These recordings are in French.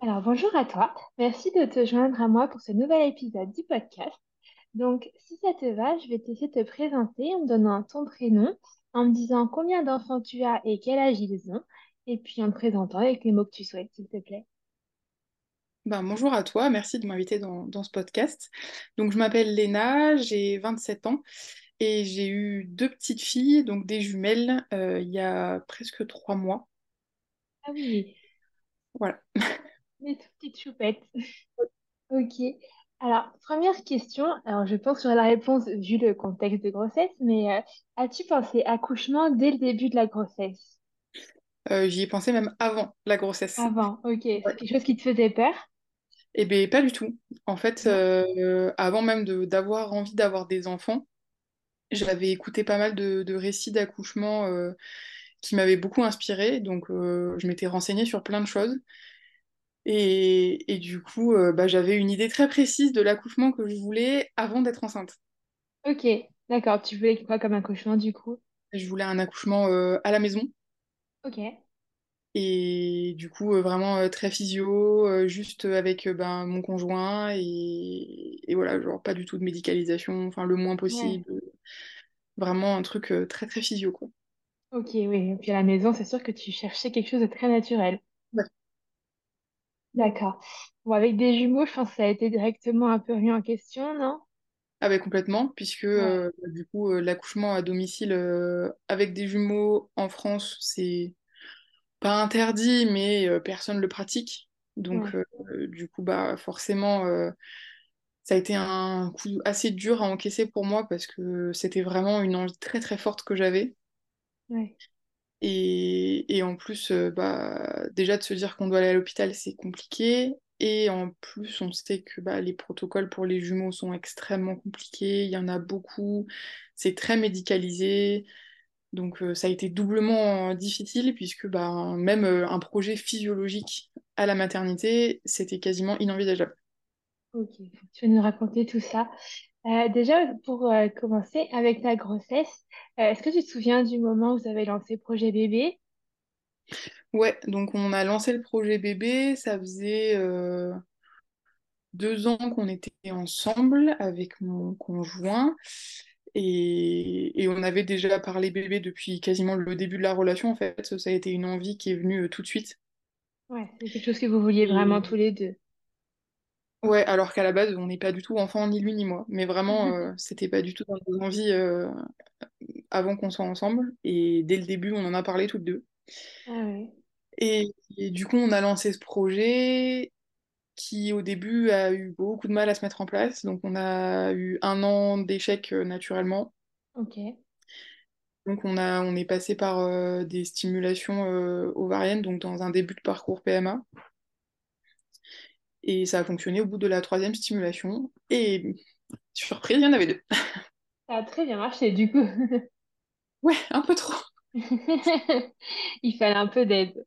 Alors bonjour à toi, merci de te joindre à moi pour ce nouvel épisode du podcast. Donc si ça te va, je vais t'essayer de te présenter en me donnant ton prénom, en me disant combien d'enfants tu as et quel âge ils ont, et puis en te présentant avec les mots que tu souhaites, s'il te plaît. Ben, bonjour à toi, merci de m'inviter dans, dans, ce podcast. Donc je m'appelle Léna, j'ai 27 ans et j'ai eu deux petites filles, donc des jumelles, euh, il y a presque trois mois. Ah oui. Voilà. Les toutes petites choupettes. Ok. Alors, première question. Alors, je pense sur la réponse vu le contexte de grossesse, mais euh, as-tu pensé accouchement dès le début de la grossesse? Euh, j'y ai pensé même avant la grossesse. Avant, ok. C'est quelque chose qui te faisait peur? Eh bien, pas du tout. En fait, euh, avant même de, d'avoir envie d'avoir des enfants, j'avais écouté pas mal de, de récits d'accouchement qui m'avaient beaucoup inspiré. Donc, je m'étais renseignée sur plein de choses. Et, et du coup, euh, bah, j'avais une idée très précise de l'accouchement que je voulais avant d'être enceinte. Ok, d'accord. Tu voulais quoi comme accouchement du coup? Je voulais un accouchement euh, à la maison. Ok. Et du coup, euh, vraiment très physio, juste avec ben, mon conjoint. Et, et voilà, genre pas du tout de médicalisation, enfin le moins possible. Vraiment un truc très très physio, quoi. Ok, oui. Et puis à la maison, c'est sûr que tu cherchais quelque chose de très naturel. D'accord. Bon, avec des jumeaux, je pense que ça a été directement un peu remis en question, non? Ah ben complètement, puisque Ouais, euh, du coup euh, l'accouchement à domicile euh, avec des jumeaux en France, c'est pas interdit, mais euh, personne le pratique. Donc ouais, euh, du coup bah forcément euh, ça a été un coup assez dur à encaisser pour moi parce que c'était vraiment une envie très très forte que j'avais. ouais, Et, et en plus, euh, bah, déjà de se dire qu'on doit aller à l'hôpital, c'est compliqué. Et en plus, on sait que bah, les protocoles pour les jumeaux sont extrêmement compliqués. Il y en a beaucoup. C'est très médicalisé. Donc euh, ça a été doublement euh, difficile puisque bah, même un projet physiologique à la maternité, c'était quasiment inenvisageable. ok. Tu vas nous raconter tout ça. Euh, déjà, pour euh, commencer, avec ta grossesse, euh, est-ce que tu te souviens du moment où vous avez lancé Projet Bébé? Ouais, donc on a lancé le projet bébé. Ça faisait deux ans qu'on était ensemble avec mon conjoint. Et, et on avait déjà parlé bébé depuis quasiment le début de la relation, en fait. Ça a été une envie qui est venue tout de suite. Ouais, c'est quelque chose que vous vouliez vraiment Et tous les deux. Ouais, alors qu'à la base, on n'est pas du tout enfant, ni lui ni moi. Mais vraiment, euh, c'était pas du tout dans nos envies euh, avant qu'on soit ensemble. Et dès le début, on en a parlé toutes deux. Ah ouais, Et, et du coup, on a lancé ce projet qui, au début, a eu beaucoup de mal à se mettre en place. Donc, on a eu un an d'échec euh, naturellement. ok. Donc on a, on est passé par des stimulations ovariennes, donc dans un début de parcours PMA. Et ça a fonctionné au bout de la troisième stimulation. Et surprise, il y en avait deux. Ça a très bien marché du coup. Ouais, un peu trop. Il fallait un peu d'aide.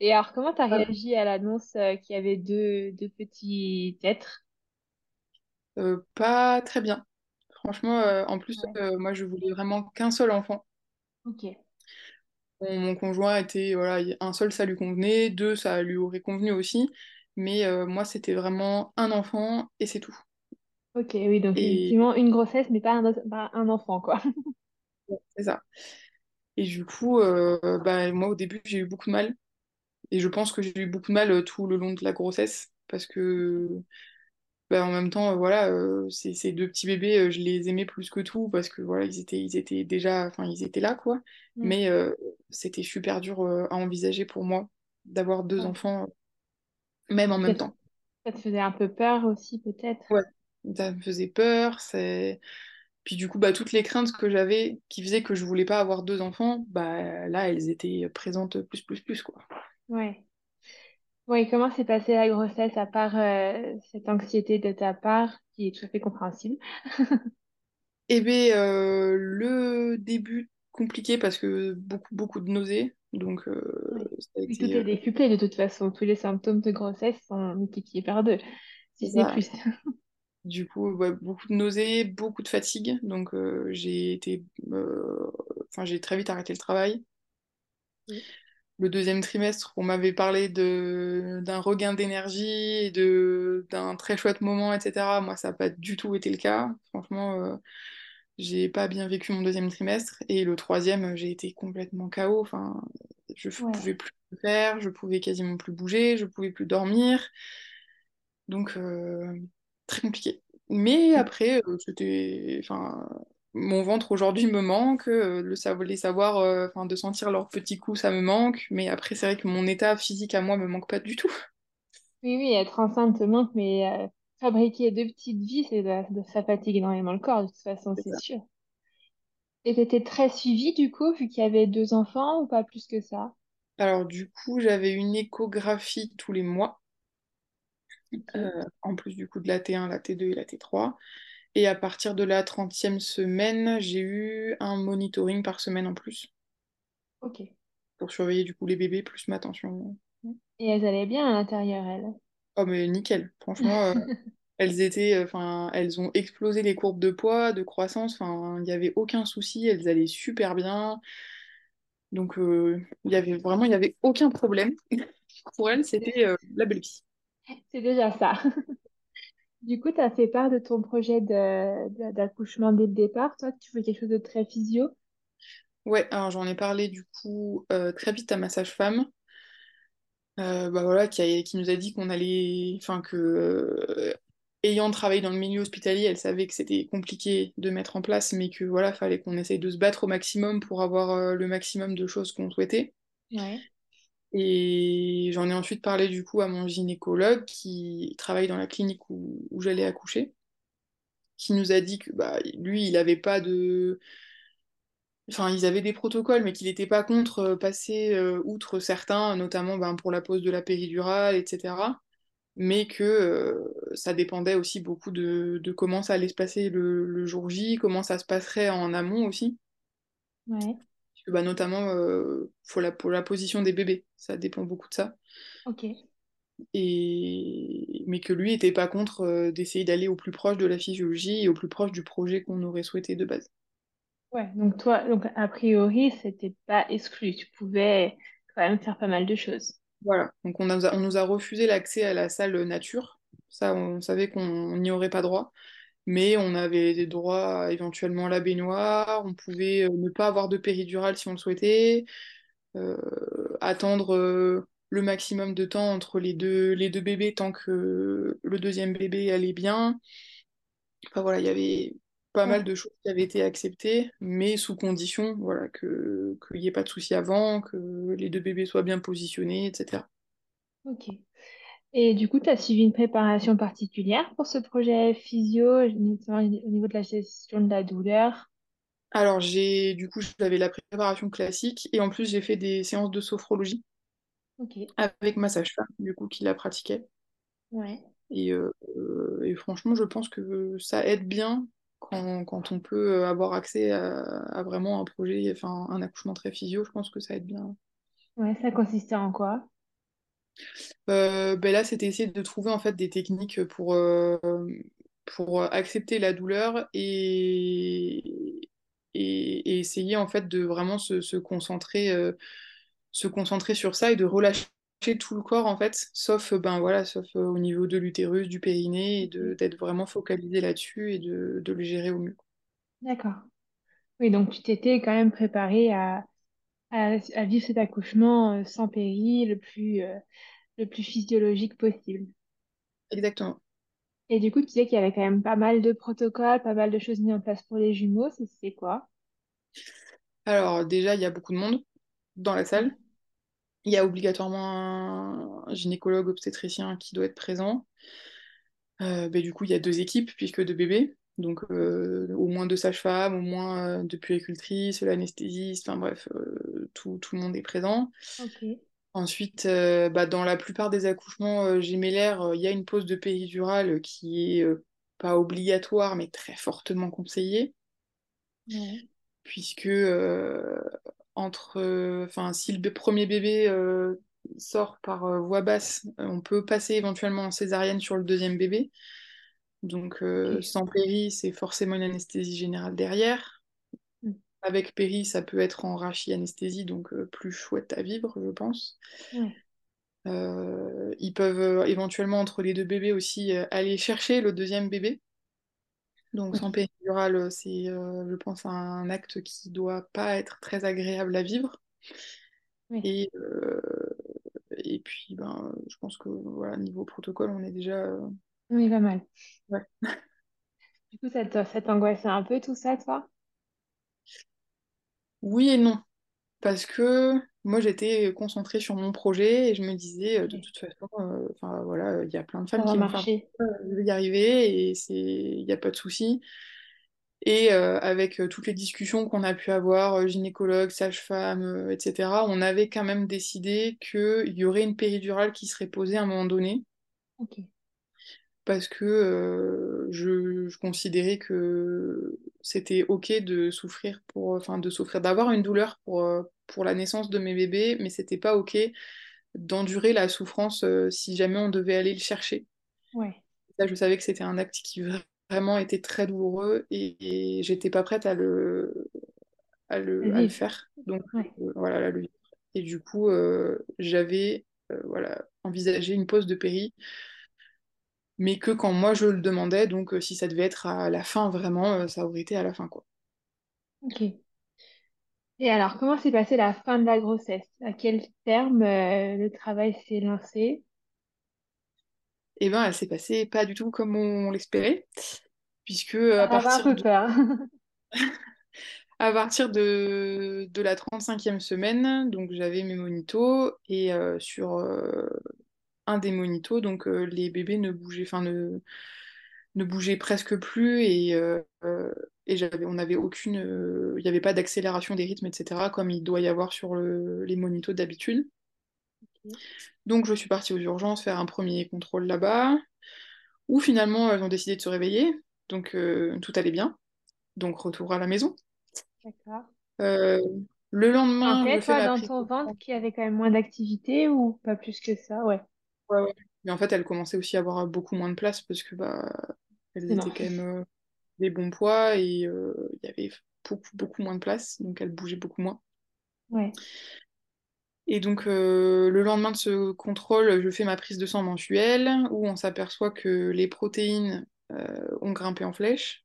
Et alors, comment tu as réagi à l'annonce euh, qu'il y avait deux, deux petits êtres? Euh, pas très bien. Franchement, euh, en plus, Ouais, euh, moi, je voulais vraiment qu'un seul enfant. ok. Mon, mon conjoint était, voilà, un seul, ça lui convenait. Deux, ça lui aurait convenu aussi. Mais euh, moi, c'était vraiment un enfant et c'est tout. Ok, oui, donc Et effectivement, une grossesse, mais pas un, pas un enfant, quoi. c'est ça. Et du coup, euh, bah, moi, au début, j'ai eu beaucoup de mal. Et je pense que j'ai eu beaucoup de mal euh, tout le long de la grossesse parce que bah, en même temps, euh, voilà, euh, ces, ces deux petits bébés, euh, je les aimais plus que tout parce que voilà, ils étaient, ils étaient déjà, enfin, ils étaient là, quoi. Ouais, Mais c'était super dur à envisager pour moi d'avoir deux enfants, même en même temps. Ça te faisait un peu peur aussi, peut-être. Ouais, ça me faisait peur. C'est... Puis du coup, bah, toutes les craintes que j'avais qui faisaient que je voulais pas avoir deux enfants, bah, là, elles étaient présentes plus, plus, plus, quoi. Ouais. Oui, comment s'est passée la grossesse à part euh, cette anxiété de ta part qui est tout à fait compréhensible? Eh bien, euh, le début compliqué parce que beaucoup, beaucoup de nausées. Donc, euh, tout est euh, décuplé de toute façon. Tous les symptômes de grossesse sont multipliés par deux, si c'est plus. Du coup, ouais, beaucoup de nausées, beaucoup de fatigue. Donc, euh, j'ai été. euh, Enfin, j'ai très vite arrêté le travail. Oui. Le deuxième trimestre, on m'avait parlé de d'un regain d'énergie et de d'un très chouette moment, etc. Moi, ça n'a pas du tout été le cas. Franchement, euh, j'ai pas bien vécu mon deuxième trimestre. Et le troisième, j'ai été complètement KO. Enfin, je Ouais. pouvais plus le faire, je pouvais quasiment plus bouger, je pouvais plus dormir. Donc, euh, très compliqué. Mais après, euh, c'était, enfin, mon ventre aujourd'hui me manque, euh, le savoir, les savoir, enfin, de sentir leurs petits coups, ça me manque. Mais après, c'est vrai que mon état physique à moi me manque pas du tout. Oui, oui, être enceinte te manque, mais fabriquer deux petites vies, c'est de, de- ça fatigue énormément le corps, de toute façon, C'est sûr. Et t'étais très suivie, du coup, vu qu'il y avait deux enfants, ou pas plus que ça? Alors, du coup, j'avais une échographie tous les mois, euh, en plus du coup de la T1, la T2 et la T3. Et à partir de la trentième semaine, j'ai eu un monitoring par semaine en plus ok. pour surveiller du coup les bébés plus ma tension. Et elles allaient bien à l'intérieur, elles? Oh mais nickel, franchement, euh, elles étaient, euh, enfin, elles ont explosé les courbes de poids, de croissance, enfin, il n'y avait aucun souci, elles allaient super bien. Donc euh, il y avait vraiment, il n'y avait aucun problème. Pour elles, c'était euh, la belle vie. C'est déjà ça. Du coup, tu as fait part de ton projet d'accouchement dès le départ. Toi, tu veux quelque chose de très physio? Ouais, alors j'en ai parlé du coup euh, très vite à ma sage-femme. euh, bah voilà, qui, a- qui nous a dit qu'on allait, enfin que, euh, ayant travaillé dans le milieu hospitalier, elle savait que c'était compliqué de mettre en place, mais que voilà, fallait qu'on essaye de se battre au maximum pour avoir euh, le maximum de choses qu'on souhaitait. Ouais. Et j'en ai ensuite parlé du coup à mon gynécologue qui travaille dans la clinique où, où j'allais accoucher, qui nous a dit que bah, lui, il avait pas de, Enfin, ils avaient des protocoles, mais qu'il n'était pas contre euh, passer euh, outre certains, notamment ben, pour la pose de la péridurale, etc. Mais que euh, ça dépendait aussi beaucoup de, de comment ça allait se passer le, le jour J, comment ça se passerait en amont aussi. Ouais. Parce que, bah, notamment euh, pour la, pour la position des bébés, ça dépend beaucoup de ça. Ok. Et... Mais que lui n'était pas contre euh, d'essayer d'aller au plus proche de la physiologie et au plus proche du projet qu'on aurait souhaité de base. Ouais. Donc toi, donc a priori, c'était pas exclu. Tu pouvais quand même faire pas mal de choses. Voilà, donc on, nous a refusé l'accès à la salle nature. Ça, on savait qu'on n'y aurait pas droit, mais on avait des droits éventuellement à la baignoire, on pouvait euh, ne pas avoir de péridurale si on le souhaitait, euh, attendre euh, le maximum de temps entre les deux, les deux bébés tant que le deuxième bébé allait bien. Enfin voilà, il y avait pas mal de choses qui avaient été acceptées, mais sous condition, voilà, que qu'il n'y ait pas de souci avant, que les deux bébés soient bien positionnés, etc. Ok. Et du coup, tu as suivi une préparation particulière pour ce projet physio, notamment au niveau de la gestion de la douleur? Alors, j'ai du coup, j'avais la préparation classique et en plus, j'ai fait des séances de sophrologie Ok. avec ma sage-femme, du coup, qui la pratiquait. Ouais. Et, euh, euh, et franchement, je pense que ça aide bien quand, quand on peut avoir accès à, à vraiment un projet, enfin, un accouchement très physio, je pense que ça aide bien. Ouais, ça consistait en quoi? Euh, ben là, c'était essayer de trouver en fait des techniques pour, euh, pour accepter la douleur et, et, et essayer en fait de vraiment se, se concentrer, euh, se concentrer sur ça et de relâcher tout le corps en fait, sauf euh, ben voilà, sauf euh, au niveau de l'utérus, du périnée, et de, Ok. d'être vraiment focalisé là-dessus et de, de le gérer au mieux. D'accord. Oui, donc tu t'étais quand même préparé à, à, à vivre cet accouchement euh, sans péril, le plus, euh, le plus physiologique possible. Exactement. Et du coup, tu disais qu'il y avait quand même pas mal de protocoles, pas mal de choses mises en place pour les jumeaux. C'est quoi? Alors déjà, il y a beaucoup de monde dans la salle. Il y a obligatoirement un gynécologue obstétricien qui doit être présent. Euh, ben, du coup, il y a deux équipes, puisque deux bébés. Donc, euh, au moins deux sages-femmes, au moins euh, deux puéricultrices, l'anesthésiste, enfin bref, euh, tout, tout le monde est présent. Ensuite, bah, dans la plupart des accouchements gémellaires, il y a une pause de péridurale qui est pas obligatoire, mais très fortement conseillée, Ouais. puisque entre, enfin, si le premier bébé sort par voie basse, on peut passer éventuellement en césarienne sur le deuxième bébé. Donc, sans péri, c'est forcément une anesthésie générale derrière. Mm. Avec péri, ça peut être en rachis-anesthésie, donc plus chouette à vivre, je pense. Ouais. Euh, ils peuvent euh, éventuellement, entre les deux bébés aussi, euh, aller chercher le deuxième bébé. Donc sans péridurale, euh, c'est, euh, je pense, un acte qui doit pas être très agréable à vivre. Oui. Et, euh, et puis, ben, je pense que voilà, niveau protocole, on est déjà... euh, Oui, pas mal. ouais. Du coup, ça t'angoissait un peu tout ça, toi? Oui et non. Parce que moi, j'étais concentrée sur mon projet et je me disais, euh, de toute façon, euh, enfin voilà, il y a plein de femmes qui vont faire, marcher. euh, je vais y arriver et c'est, il n'y a pas de souci. Et euh, avec toutes les discussions qu'on a pu avoir, gynécologue, sage-femme, etc., on avait quand même décidé qu'il y aurait une péridurale qui serait posée à un moment donné. Parce que euh, je, je considérais que c'était ok de souffrir pour, enfin de souffrir, d'avoir une douleur pour, pour la naissance de mes bébés, mais c'était pas ok d'endurer la souffrance euh, si jamais on devait aller le chercher. Ouais. Je savais que c'était un acte qui vra- vraiment était très douloureux et, et j'étais pas prête à le, à le, à faire. Donc Ouais. euh, voilà, le. Et du coup, j'avais voilà, envisagé une pause de péri mais que quand moi je le demandais, donc euh, si ça devait être à la fin vraiment, euh, ça aurait été à la fin quoi. Ok. Et alors, comment s'est passée la fin de la grossesse? À quel terme euh, le travail s'est lancé? Et ben elle s'est passée pas du tout comme on l'espérait, puisque Ça à avait un partir peu de, peur. à partir de, de la 35e semaine, donc j'avais mes monitos, et euh, sur euh, un des monitos, donc euh, les bébés ne bougeaient, enfin ne, ne bougeaient presque plus, et, euh, euh, et j'avais, on n'avait aucune, euh, il n'y avait pas d'accélération des rythmes, etc., comme il doit y avoir sur le- les monitos d'habitude. Donc je suis partie aux urgences faire un premier contrôle là-bas, où finalement elles ont décidé de se réveiller, donc tout allait bien. Donc retour à la maison. D'accord. Le lendemain, je sentais, fais toi, ma dans prise ton de ventre sang. qu'il y avait quand même moins d'activité ou pas plus que ça? Ouais. Ouais, ouais. Mais en fait, elles commençaient aussi à avoir beaucoup moins de place parce que bah, elles étaient quand même euh, des bons poids et euh, il y avait beaucoup, beaucoup moins de place, donc elles bougeaient beaucoup moins. Ouais. Et donc euh, le lendemain de ce contrôle, je fais ma prise de sang mensuelle où on s'aperçoit que les protéines ont grimpé en flèche.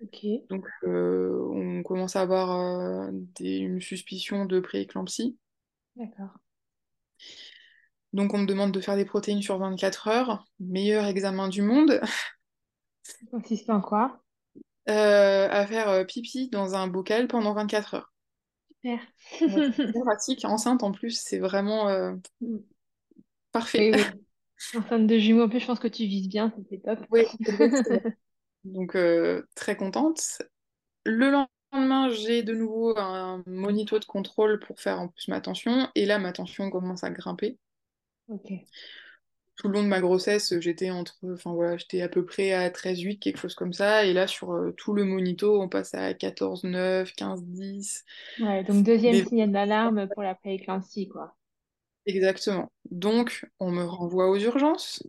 Ok. Donc, on commence à avoir des- une suspicion de prééclampsie. D'accord. Donc, on me demande de faire des protéines sur 24 heures. Meilleur examen du monde. Ça consiste en quoi? Euh, à faire euh, pipi dans un bocal pendant 24 heures. Super. Ouais, c'est très pratique. Enceinte, en plus, c'est vraiment euh, parfait. Oui, oui. Enceinte de jumeaux, en plus, je pense que tu vises bien, c'est top. Oui. Donc, euh, très contente. Le lendemain, j'ai de nouveau un monito de contrôle pour faire en plus ma tension. Et là, ma tension commence à grimper. Ok. tout le long de ma grossesse, j'étais entre, enfin voilà, j'étais à peu près à 13,8, quelque chose comme ça. Et là, sur euh, tout le monito, on passe à 14,9, 15,10. Ouais, donc deuxième Des... signal d'alarme pour la prééclampsie, quoi. Exactement. Donc, on me renvoie aux urgences.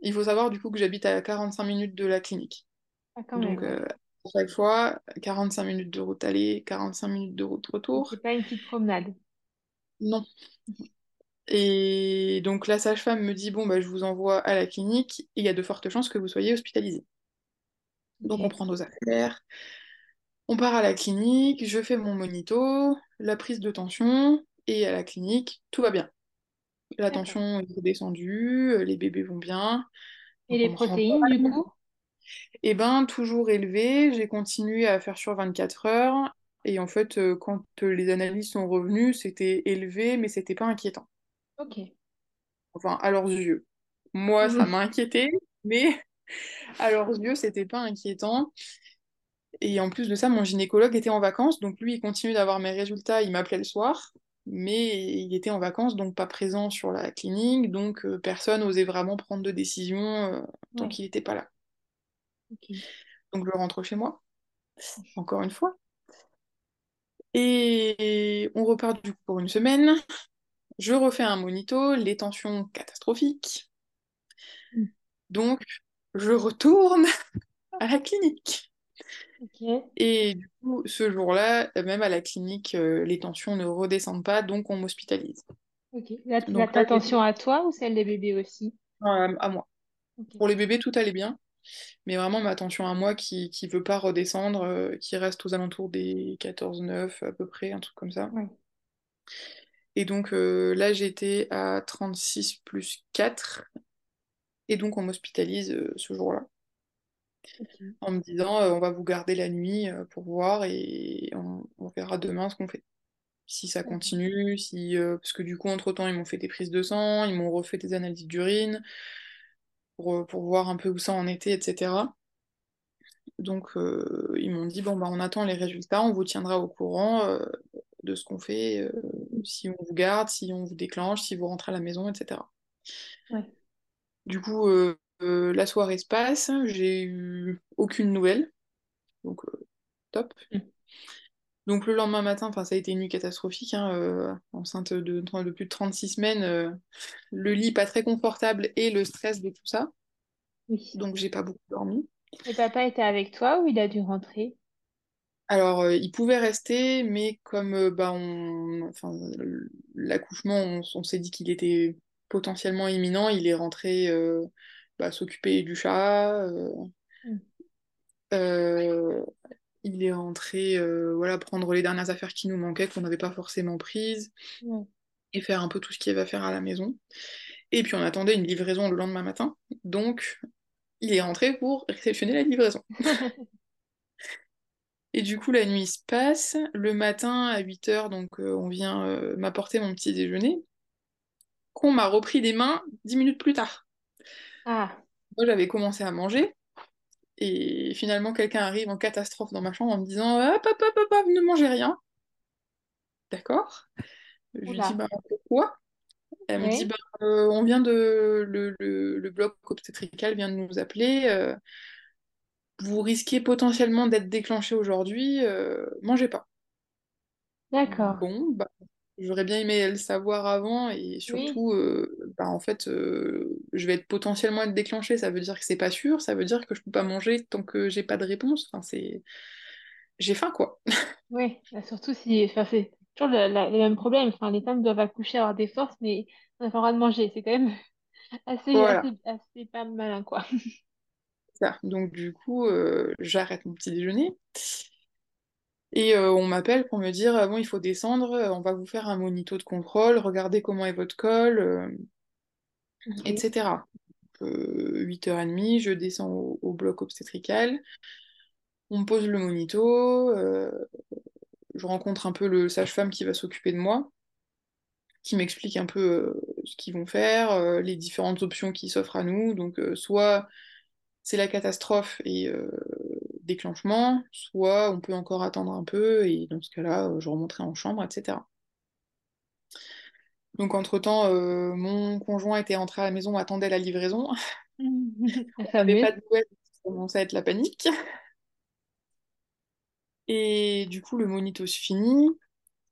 Il faut savoir du coup que j'habite à 45 minutes de la clinique. Ah, quand même, Donc, ouais. euh, à chaque fois, 45 minutes de route aller, 45 minutes de route retour. c'est pas une petite promenade. Non. Et donc, la sage-femme me dit, bon, bah, je vous envoie à la clinique, et il y a de fortes chances que vous soyez hospitalisé. Donc, on prend nos affaires. On part à la clinique, je fais mon monito, la prise de tension, et à la clinique, tout va bien. La tension est redescendue, euh, les bébés vont bien, Et les protéines, du coup? Et ben, toujours élevé, j'ai continué à faire sur 24 heures, et en fait, euh, quand euh, les analyses sont revenues, c'était élevé, mais c'était pas inquiétant. Ok. Enfin, à leurs yeux. Moi, ça Mhm. m'a inquiété, mais à leurs yeux, c'était pas inquiétant. Et en plus de ça, mon gynécologue était en vacances, donc lui, il continue d'avoir mes résultats, il m'appelait le soir. mais il était en vacances, donc pas présent sur la clinique, donc euh, personne n'osait vraiment prendre de décision euh, tant Ouais. qu'il n'était pas là. Donc je rentre chez moi, encore une fois. Et on repart du coup pour une semaine. Je refais un monito, les tensions catastrophiques. Mm. Donc je retourne à la clinique. Et du coup, ce jour-là, même à la clinique, euh, les tensions ne redescendent pas, donc on m'hospitalise. Ok. La, la- Donc ta tension à toi ou celle des bébés aussi? à, à moi. Pour les bébés, tout allait bien, mais vraiment ma tension à moi qui qui veut pas redescendre, euh, qui reste aux alentours des 14-9 à peu près, un truc comme ça. Ouais. Et donc euh, là, j'étais à 36 plus 4, et donc on m'hospitalise euh, ce jour-là, en me disant euh, on va vous garder la nuit pour voir et on, on verra demain ce qu'on fait. Si ça continue, si parce que du coup, entre-temps, ils m'ont fait des prises de sang, ils m'ont refait des analyses d'urine pour, pour voir un peu où ça en était, etc. Donc ils m'ont dit bon bah on attend les résultats, on vous tiendra au courant de ce qu'on fait, euh, si on vous garde, si on vous déclenche, si vous rentrez à la maison, etc. Ouais. Du coup euh, euh, la soirée se passe, j'ai eu aucune nouvelle, donc top. Mm. Donc le lendemain matin, ça a été une nuit catastrophique, hein, enceinte de, de plus de 36 semaines, le lit pas très confortable et le stress de tout ça, Oui. donc j'ai pas beaucoup dormi. Et papa était avec toi ou il a dû rentrer? Alors, euh, il pouvait rester, mais comme euh, bah, on... enfin, l'accouchement, on, on s'est dit qu'il était potentiellement imminent, il est rentré euh, bah, s'occuper du chat, euh, Mm. euh, il est rentré voilà, prendre les dernières affaires qui nous manquaient, qu'on n'avait pas forcément prises, et faire un peu tout ce qu'il y avait à faire à la maison. Et puis on attendait une livraison le lendemain matin, donc il est rentré pour réceptionner la livraison. Et du coup, la nuit se passe. Le matin, à 8 heures, donc euh, on vient euh, m'apporter mon petit déjeuner, qu'on m'a repris des mains 10 minutes plus tard. Ah, Moi, j'avais commencé à manger, et finalement, quelqu'un arrive en catastrophe dans ma chambre en me disant Ah, papa, papa, ne mangez rien. D'accord? Je lui dis. Bah, pourquoi? Elle me dit. Bah, euh, on vient de. Le, le- le bloc obstétrical vient de nous appeler. Vous risquez potentiellement d'être déclenché aujourd'hui, euh, mangez pas. D'accord. Bon, bah, j'aurais bien aimé le savoir avant et Oui. surtout, euh, bah, en fait, euh, je vais être potentiellement être déclenchée. Ça veut dire que c'est pas sûr, ça veut dire que je peux pas manger tant que j'ai pas de réponse. Enfin, c'est... J'ai faim, quoi. Oui. Bah, surtout si, enfin, c'est toujours le, la- le même problème. Enfin, les femmes doivent accoucher, avoir des forces, mais on n'a pas le droit de manger. C'est quand même assez, Voilà, assez, assez pas malin, quoi. ça. Donc, du coup, euh, j'arrête mon petit déjeuner et euh, on m'appelle pour me dire ah bon, il faut descendre, euh, on va vous faire un monito de contrôle, regardez comment est votre col, euh, Ok. etc. Euh, 8h30, je descends au, au bloc obstétrical. On me pose le monito, euh, je rencontre un peu le sage-femme qui va s'occuper de moi, qui m'explique un peu euh, ce qu'ils vont faire, euh, les différentes options qui s'offrent à nous. Donc, euh, soit c'est la catastrophe et euh, déclenchement, soit on peut encore attendre un peu et dans ce cas-là, euh, je remonterai en chambre, etc. Donc, entre-temps, euh, mon conjoint était rentré à la maison, attendait la livraison. On n'avait pas de nouvelles, ça commençait à être la panique. Et du coup, le monito se finit.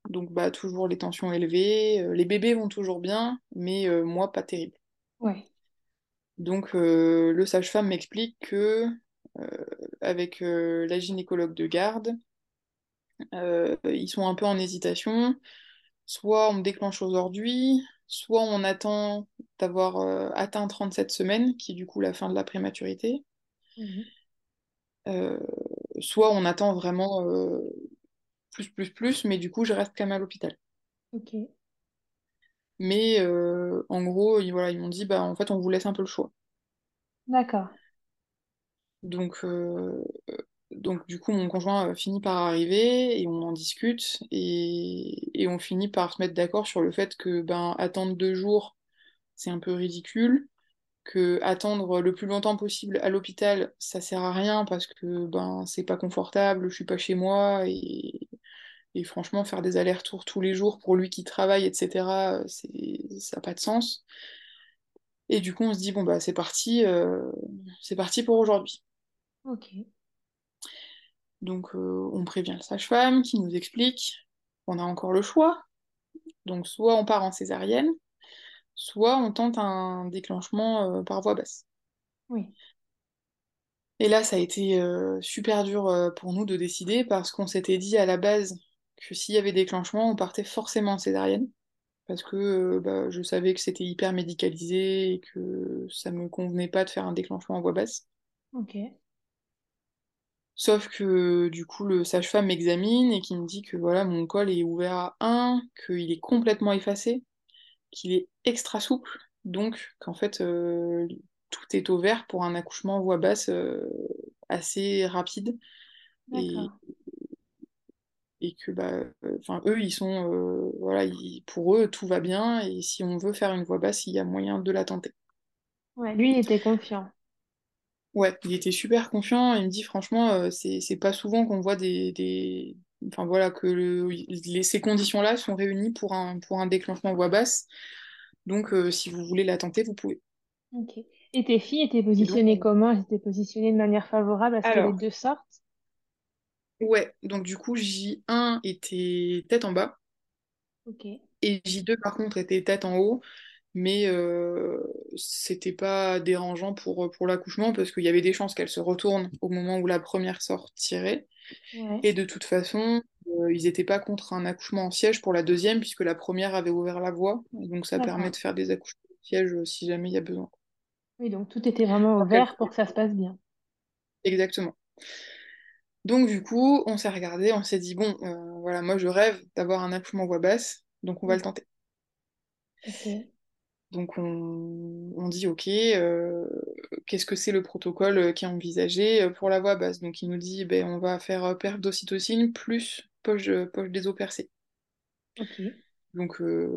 Donc, bah, toujours les tensions élevées. Les bébés vont toujours bien, mais euh, moi, pas terrible. Ouais. Donc, euh, le sage-femme m'explique que, euh, avec euh, la gynécologue de garde, ils sont un peu en hésitation. Soit on me déclenche aujourd'hui, soit on attend d'avoir atteint 37 semaines, qui est du coup la fin de la prématurité, Mhm. soit on attend vraiment plus, plus, plus, mais du coup, je reste quand même à l'hôpital. Ok. Mais euh, en gros, ils, voilà, ils m'ont dit, bah, en fait, on vous laisse un peu le choix. D'accord. Donc, euh, donc du coup, mon conjoint euh, finit par arriver et on en discute et, et on finit par se mettre d'accord sur le fait que ben, attendre deux jours, c'est un peu ridicule, que attendre le plus longtemps possible à l'hôpital, ça sert à rien parce que ben, c'est pas confortable, je suis pas chez moi et, Et franchement, faire des allers-retours tous les jours pour lui qui travaille, etc., c'est, ça n'a pas de sens. Et du coup, on se dit, bon, bah, c'est parti, euh, c'est parti pour aujourd'hui. Ok. Donc, euh, on prévient le sage-femme qui nous explique qu'on a encore le choix. Donc, soit on part en césarienne, soit on tente un déclenchement euh, par voie basse. Oui. Et là, ça a été euh, super dur euh, pour nous de décider parce qu'on s'était dit à la base que s'il y avait déclenchement, on partait forcément en césarienne. Parce que euh, bah, je savais que c'était hyper médicalisé et que ça me convenait pas de faire un déclenchement en voie basse. Ok. Sauf que du coup, le sage-femme m'examine et qui me dit que voilà, mon col est ouvert à 1, qu'il est complètement effacé, qu'il est extra souple, donc qu'en fait, euh, tout est au vert pour un accouchement en voie basse euh, assez rapide. Et, D'accord. Et que bah, euh, enfin, eux, ils sont, euh, voilà, ils- pour eux, tout va bien, et si on veut faire une voie basse, il y a moyen de la tenter. Ouais, lui, il était confiant. Ouais, il était super confiant. Il me dit franchement, euh, c'est pas souvent qu'on voit des, des... Enfin voilà, que le- les- ces conditions-là sont réunies pour un, pour un déclenchement voix basse. Donc euh, si vous voulez la tenter, vous pouvez. Ok. Et tes filles étaient donc, positionnées on- comment? Elles étaient positionnées de manière favorable à ce que les alors, deux sortent? Ouais, donc du coup, J1 était tête en bas Ok. et J2 par contre était tête en haut. Mais euh, c'était pas dérangeant pour, pour l'accouchement parce qu'il y avait des chances qu'elle se retourne au moment où la première sortirait. Ouais. Et de toute façon, euh, ils n'étaient pas contre un accouchement en siège pour la deuxième, puisque la première avait ouvert la voie. Et donc ça permet de faire des accouchements en siège euh, si jamais il y a besoin. Oui, donc tout était vraiment au Après, vert pour que ça se passe bien. Exactement. Donc du coup, on s'est regardé, on s'est dit, bon, euh, voilà, moi je rêve d'avoir un accouchement voix basse, donc on va le tenter. Donc on, on dit, ok, euh, qu'est-ce que c'est le protocole qui est envisagé euh, pour la voix basse? Donc il nous dit, ben, on va faire perte d'ocytocine plus poche, poche des os percés. Donc euh,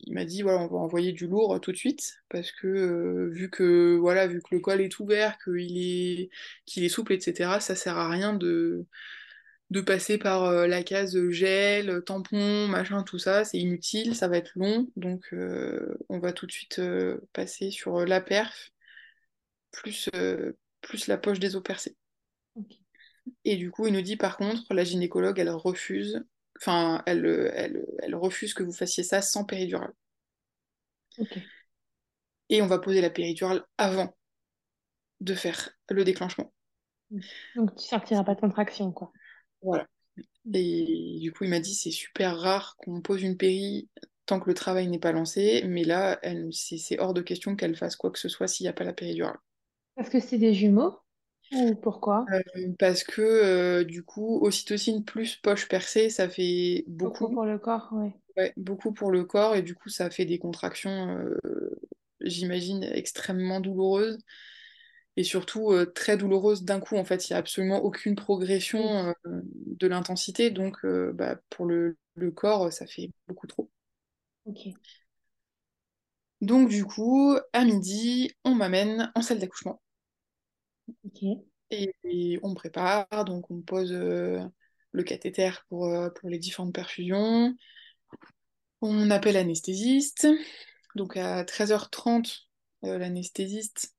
il m'a dit voilà on va envoyer du lourd euh, tout de suite parce que euh, vu que voilà vu que le col est ouvert, qu'il est qu'il est souple etc. Ça sert à rien de de passer par la case gel, tampon, machin tout ça c'est inutile, ça va être long donc euh, on va tout de suite euh, passer sur la perf plus euh, plus la poche des os percés. Et du coup il nous dit par contre la gynécologue elle refuse enfin elle elle, elle refuse que vous fassiez ça sans péridurale. Et on va poser la péridurale avant de faire le déclenchement. Donc tu sortiras pas de contraction, quoi. Voilà. Et du coup, il m'a dit c'est super rare qu'on pose une péri tant que le travail n'est pas lancé, mais là, c'est hors de question qu'elle fasse quoi que ce soit s'il n'y a pas la péridurale. Parce que c'est des jumeaux? Ou pourquoi? Euh, parce que euh, du coup, ocytocine plus poche percée, ça fait Beaucoup beaucoup, pour le corps, ouais. ouais, beaucoup pour le corps, et du coup, ça fait des contractions, euh, j'imagine, extrêmement douloureuses. et surtout très douloureuse d'un coup. En fait, il n'y a absolument aucune Oui. progression de l'intensité, donc bah, pour le, le corps, ça fait beaucoup trop. Ok. Donc du coup, à midi, on m'amène en salle d'accouchement Et, et on prépare, donc on pose euh, le cathéter pour, euh, pour les différentes perfusions. On appelle l'anesthésiste, donc à 13h30, euh, l'anesthésiste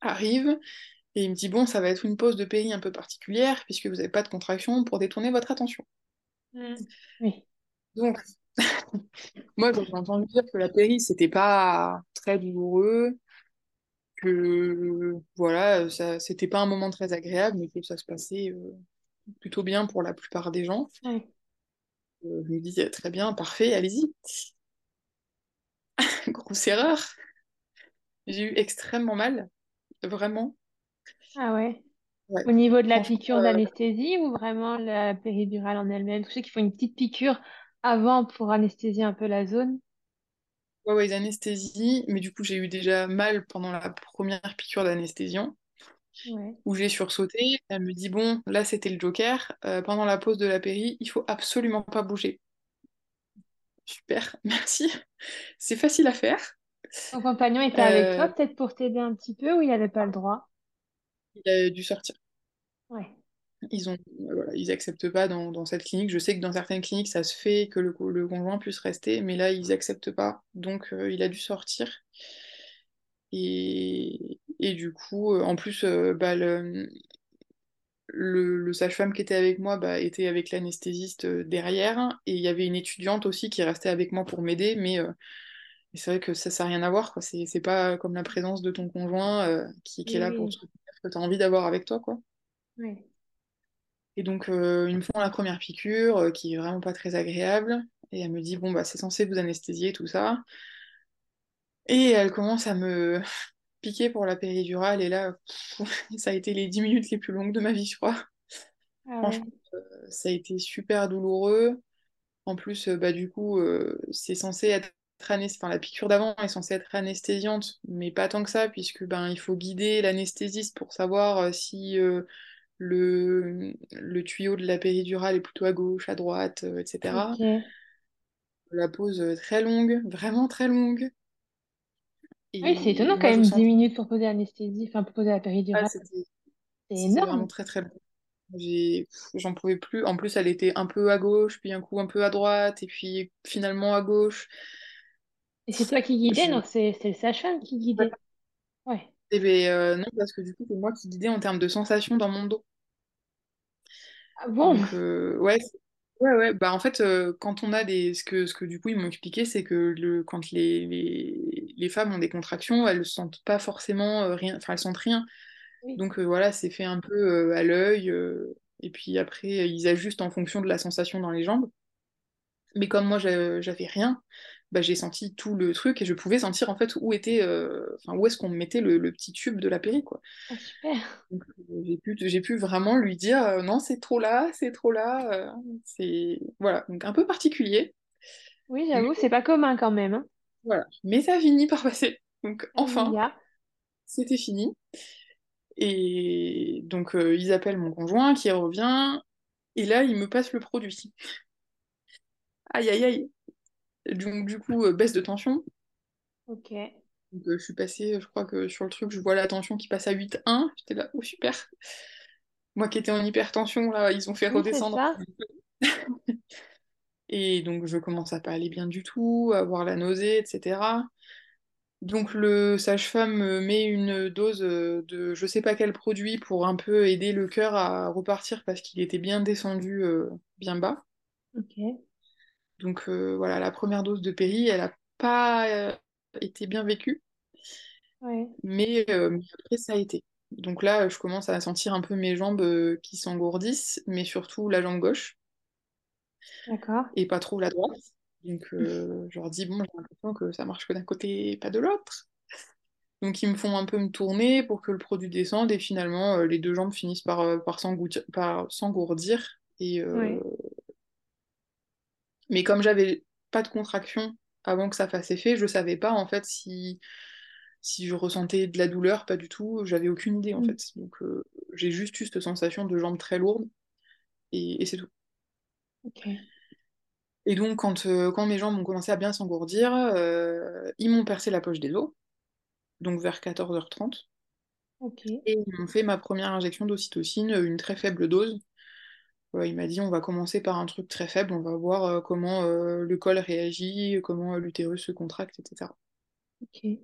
arrive et il me dit bon, ça va être une pause de péri un peu particulière puisque vous n'avez pas de contraction pour détourner votre attention. Mm. Oui. Donc, moi, j'ai entendu dire que la péri, c'était pas très douloureux, que voilà, ça, c'était pas un moment très agréable, mais que ça se passait euh, plutôt bien pour la plupart des gens. Ouais. Euh, je me disais très bien, parfait, allez-y. Grosse erreur. J'ai eu extrêmement mal, vraiment. Ah ouais. Ouais. Au niveau de la piqûre euh, d'anesthésie ou vraiment la péridurale en elle-même? Je sais qu'il faut une petite piqûre avant pour anesthésier un peu la zone. Ouais, ouais, d'anesthésie, mais du coup, j'ai eu déjà mal pendant la première piqûre d'anesthésion. Ouais. où j'ai sursauté. Elle me dit, bon, là c'était le Joker, euh, pendant la pause de la péri, il faut absolument pas bouger. Super, merci. C'est facile à faire. Ton compagnon était avec toi Euh, peut-être pour t'aider un petit peu ou il n'avait pas le droit? il a dû sortir. Ouais. Ils ont, voilà, ils acceptent pas dans, dans cette clinique. Je sais que dans certaines cliniques, ça se fait que le, co- le conjoint puisse rester, mais là, ils acceptent pas. Donc, euh, il a dû sortir. Et, et du coup, euh, en plus, euh, bah, le, le, le sage-femme qui était avec moi bah, était avec l'anesthésiste euh, derrière. Et il y avait une étudiante aussi qui restait avec moi pour m'aider. Mais euh, c'est vrai que ça, ça n'a rien à voir, quoi. C'est, pas comme la présence de ton conjoint euh, qui, qui est Oui, là pour te oui. soutenir, que tu as envie d'avoir avec toi, quoi. Ouais. Et donc, euh, ils me font la première piqûre, euh, qui est vraiment pas très agréable. Et elle me dit, bon, bah, c'est censé vous anesthésier, tout ça. Et elle commence à me piquer pour la péridurale. Et là, pff, ça a été les 10 minutes les plus longues de ma vie, je crois. Ah ouais. Franchement, euh, ça a été super douloureux. En plus, euh, bah, du coup, c'est censé être. Enfin, la piqûre d'avant est censée être anesthésiante, mais pas tant que ça, puisque ben, il faut guider l'anesthésiste pour savoir si euh, le, le tuyau de la péridurale est plutôt à gauche, à droite, euh, etc. Ok. La pause euh, très longue, vraiment très longue. Oui, c'est étonnant quand moi, même, 10 sentais minutes pour poser l'anesthésie, enfin pour poser la péridurale. C'est c'était vraiment énorme. très très long. J'en pouvais plus. En plus, elle était un peu à gauche, puis un coup un peu à droite, et puis finalement à gauche. Et c'est toi qui guidais, Je... donc c'est c'est le sage-femme qui guidait. Eh ben, euh, non, parce que du coup, c'est moi qui guidais en termes de sensations dans mon dos. Ah bon? Donc, euh, ouais, ouais, ouais. Bah, en fait, euh, quand on a des. Ce que, ce que du coup, ils m'ont expliqué, c'est que le... quand les... Les... les femmes ont des contractions, elles sentent pas forcément euh, rien. Enfin, elles sentent rien. Oui. Donc, euh, voilà, c'est fait un peu à l'œil. Et puis après, ils ajustent en fonction de la sensation dans les jambes. Mais comme moi, j'a- j'avais rien, bah, j'ai senti tout le truc et je pouvais sentir en fait où était. euh, Enfin, où est-ce qu'on mettait le... le petit tube de la péri, quoi. Ah super. Euh, j'ai pu, j'ai pu vraiment lui dire euh, non, c'est trop là, c'est trop là. euh, c'est voilà, donc un peu particulier, Oui, j'avoue, c'est pas commun quand même, hein. voilà. Mais ça finit par passer. Donc enfin, c'était fini. Et donc ils appellent mon conjoint qui revient et là il me passe le produit. Aïe aïe aïe. Donc du coup euh, baisse de tension. Ok. Donc, euh, je suis passée, je crois que sur le truc, je vois la tension qui passe à 8,1. J'étais là, oh super. Moi qui étais en hypertension, là, ils ont fait Oui, redescendre. Et donc je commence à pas aller bien du tout, à avoir la nausée, etc. Donc le sage-femme me met une dose euh, de je sais pas quel produit pour un peu aider le cœur à repartir parce qu'il était bien descendu euh, bien bas. Ok. Donc euh, voilà, la première dose de péri, elle a pas euh, été bien vécue, Ouais. mais, euh, mais après ça a été. Donc là, je commence à sentir un peu mes jambes qui s'engourdissent, mais surtout la jambe gauche. D'accord. et pas trop la droite. Donc euh, je leur dis, bon, j'ai l'impression que ça marche que d'un côté et pas de l'autre. Donc ils me font un peu me tourner pour que le produit descende et finalement euh, les deux jambes finissent par, par s'engourdir. Et, euh. Mais comme j'avais pas de contraction avant que ça fasse effet, je savais pas en fait si, si je ressentais de la douleur, pas du tout, j'avais aucune idée en Mm. fait. Donc euh, j'ai juste eu cette sensation de jambes très lourdes et, et c'est tout. Ok. Et donc, quand, euh, quand mes jambes ont commencé à bien s'engourdir, euh, ils m'ont percé la poche des os, donc vers 14h30, Ok. et ils m'ont fait ma première injection d'ocytocine, une très faible dose. Ouais, il m'a dit, on va commencer par un truc très faible, on va voir euh, comment euh, le col réagit, comment euh, l'utérus se contracte, etc. Ok.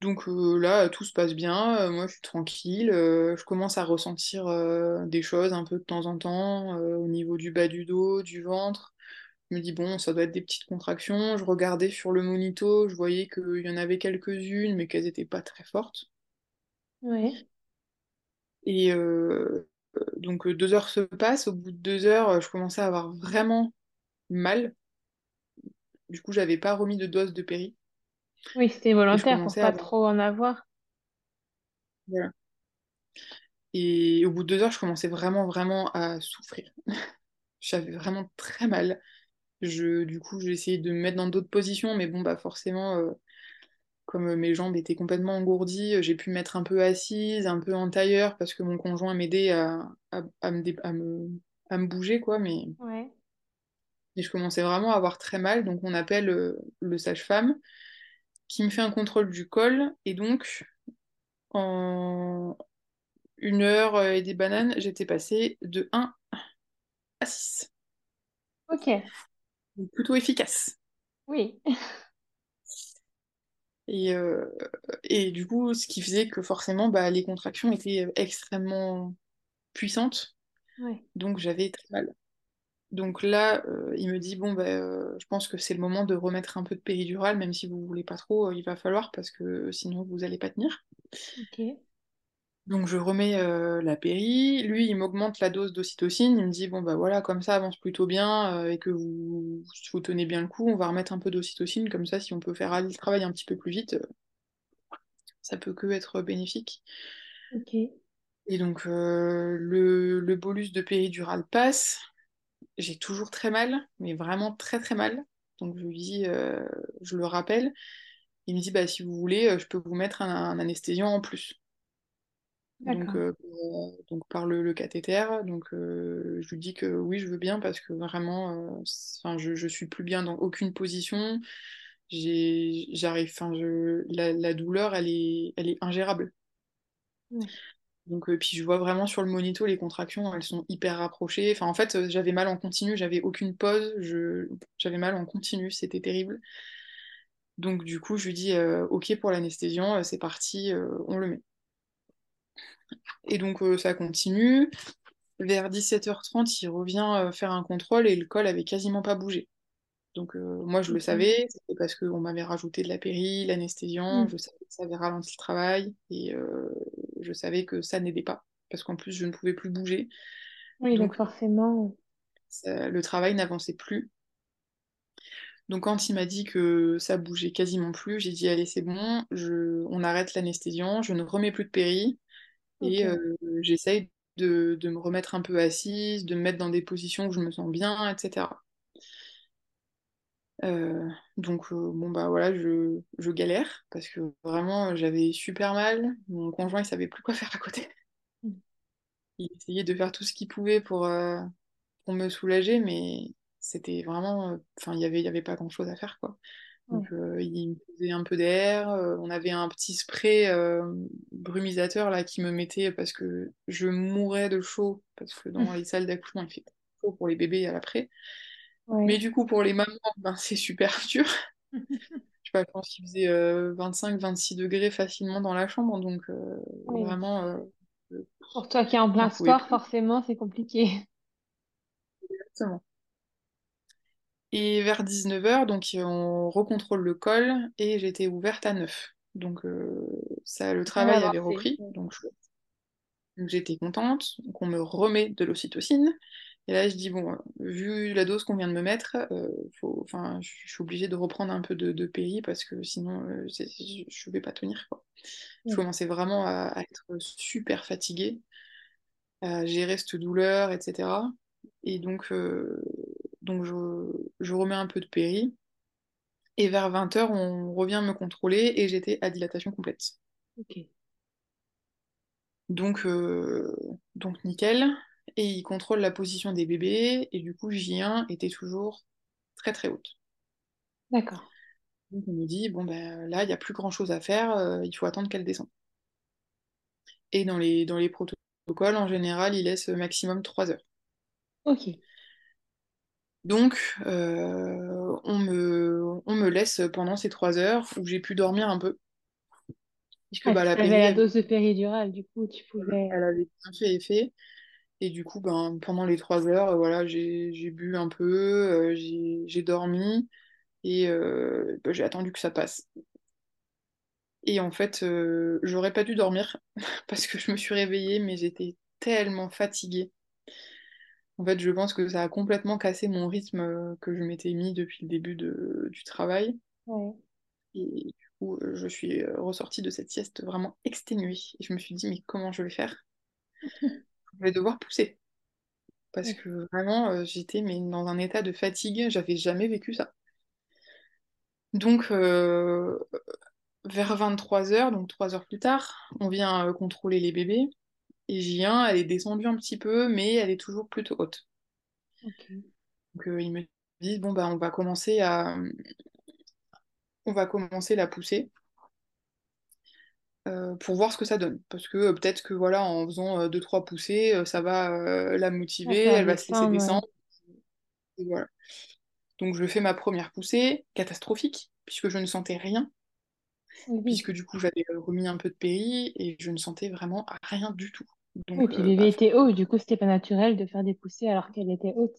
Donc euh, là, tout se passe bien, euh, moi je suis tranquille, euh, je commence à ressentir euh, des choses un peu de temps en temps, euh, au niveau du bas du dos, du ventre. Je me dis, bon, ça doit être des petites contractions. Je regardais sur le monito, je voyais qu'il y en avait quelques-unes, mais qu'elles n'étaient pas très fortes. Ouais. Et euh, donc euh, deux heures se passent. Au bout de deux heures, euh, je commençais à avoir vraiment mal. Du coup, j'avais pas remis de dose de péri. Oui, c'était volontaire pour pas avoir. trop en avoir. Voilà. Et au bout de deux heures, je commençais vraiment, vraiment à souffrir. J'avais vraiment très mal. Je, du coup, j'ai essayé de me mettre dans d'autres positions, mais bon, bah forcément, euh, comme mes jambes étaient complètement engourdies, euh, j'ai pu me mettre un peu assise, un peu en tailleur, parce que mon conjoint m'aidait à, à, à me, à me, à me bouger, quoi, mais, Ouais. mais je commençais vraiment à avoir très mal, donc on appelle euh, le sage-femme, qui me fait un contrôle du col, et donc, en... une heure et des bananes, j'étais passée de 1 à 6. Ok. Donc, plutôt efficace. Oui. Et, euh, et du coup, ce qui faisait que forcément, bah, les contractions étaient extrêmement puissantes. Ouais. Donc j'avais très mal. Donc là, euh, il me dit, bon, bah, euh, je pense que c'est le moment de remettre un peu de péridurale, même si vous voulez pas trop, euh, il va falloir, parce que sinon vous allez pas tenir. Donc je remets euh, la péri, lui il m'augmente la dose d'ocytocine, il me dit bon bah voilà comme ça avance plutôt bien euh, et que vous, vous tenez bien le coup, on va remettre un peu d'ocytocine comme ça si on peut faire le travail un petit peu plus vite, euh, ça peut que être bénéfique. Ok. Et donc le, le bolus de péridurale passe, j'ai toujours très mal, mais vraiment très très mal. Donc je lui dis, je le rappelle, il me dit bah si vous voulez, je peux vous mettre un, un anesthésiant en plus. Donc, euh, pour- donc par le, le cathéter, donc euh, je lui dis que oui, je veux bien parce que vraiment, euh, je, je suis plus bien dans aucune position. J'ai, j'arrive, la, la douleur, elle est, elle est ingérable. Ouais. Donc, euh, puis je vois vraiment sur le monito, les contractions, elles sont hyper rapprochées. Enfin, en fait, euh, j'avais mal en continu, j'avais aucune pause, j'avais mal en continu, c'était terrible. Donc, du coup, je lui dis, euh, OK pour l'anesthésion, euh, c'est parti, euh, on le met. Et donc, euh, ça continue. Vers 17h30, il revient euh, faire un contrôle et le col avait quasiment pas bougé. Donc euh, moi je le savais, c'était parce qu'on m'avait rajouté de la péri, l'anesthésiant, Hmm. je savais que ça avait ralenti le travail et je savais que ça n'aidait pas parce qu'en plus je ne pouvais plus bouger. Oui, donc Donc forcément. ça- le travail n'avançait plus. Donc quand il m'a dit que ça bougeait quasiment plus, j'ai dit allez c'est bon, je... on arrête l'anesthésiant, je ne remets plus de péri et j'essaye de, de me remettre un peu assise, de me mettre dans des positions où je me sens bien, etc. Euh, donc euh, bon bah voilà, je, je galère parce que vraiment j'avais super mal. Mon conjoint il savait plus quoi faire à côté. Hmm. Il essayait de faire tout ce qu'il pouvait pour, euh, pour me soulager, mais c'était vraiment, enfin il y avait, il y avait pas grand-chose à faire quoi. Donc euh, il me faisait un peu d'air. euh, on avait un petit spray euh, brumisateur là qui me mettait parce que je mourais de chaud parce que dans les salles d'accouchement il fait chaud pour les bébés à l'après. Mais du coup pour les mamans ben, c'est super dur. je sais pas, je pense qu'il faisait 25-26 degrés facilement dans la chambre, donc Oui. vraiment, Pour toi qui es en plein sport, plus. forcément, c'est compliqué. Exactement. Et vers 19h, donc on recontrôle le col et j'étais ouverte à 9. Donc euh, ça, le travail avait repris, donc j'étais contente. Donc on me remet de l'ocytocine. Et là, je dis, bon, vu la dose qu'on vient de me mettre, euh, faut, enfin, je suis obligée de reprendre un peu de, de péri parce que sinon, euh, je ne vais pas tenir, quoi. Je commençais vraiment à, à être super fatiguée. à gérer cette douleur, etc. Et donc, euh, donc je, je remets un peu de péri. Et vers 20h, on revient me contrôler et j'étais à dilatation complète. Ok. Donc, euh, donc nickel. Et il contrôle la position des bébés. Et du coup, J1 était toujours très très haute. D'accord. Donc on me dit, bon ben là, il n'y a plus grand-chose à faire, euh, il faut attendre qu'elle descende. Et dans les, dans les protocoles, en général, il laisse maximum 3 heures. Ok. Donc, euh, on me, on me laisse pendant ces trois heures où j'ai pu dormir un peu, puisque Ah, bah, la péri, dose de péridurale, du coup, tu pouvais. elle avait bien fait effet. Et du coup, ben, pendant les trois heures, voilà, j'ai, bu un peu, euh, j'ai, dormi et euh, ben, j'ai attendu que ça passe. Et en fait, j'aurais pas dû dormir parce que je me suis réveillée, mais j'étais tellement fatiguée. En fait, je pense que ça a complètement cassé mon rythme euh, que je m'étais mis depuis le début de- du travail. Ouais. Et du coup, euh, je suis euh, ressortie de cette sieste vraiment exténuée. Et je me suis dit, mais comment je vais faire? Je vais devoir pousser. Parce que vraiment, j'étais mais dans un état de fatigue. J'avais jamais vécu ça. Donc, euh, vers 23 heures, donc 3 heures plus tard, on vient contrôler les bébés. Et J1, elle est descendue un petit peu, mais elle est toujours plutôt haute. Donc, euh, ils me disent, bon, bah, on va commencer à... On va commencer la poussée. euh, pour voir ce que ça donne. Parce que euh, peut-être que voilà, en faisant euh, deux, trois poussées, ça va la motiver, elle va se laisser descendre, ouais. descendre. et voilà. Donc je fais ma première poussée, catastrophique, puisque je ne sentais rien, Oui, puisque du coup j'avais remis un peu de péri et je ne sentais vraiment rien du tout. Oui, Donc puis bébé bah, était haut, du coup, c'était pas naturel de faire des poussées alors qu'elle était haute.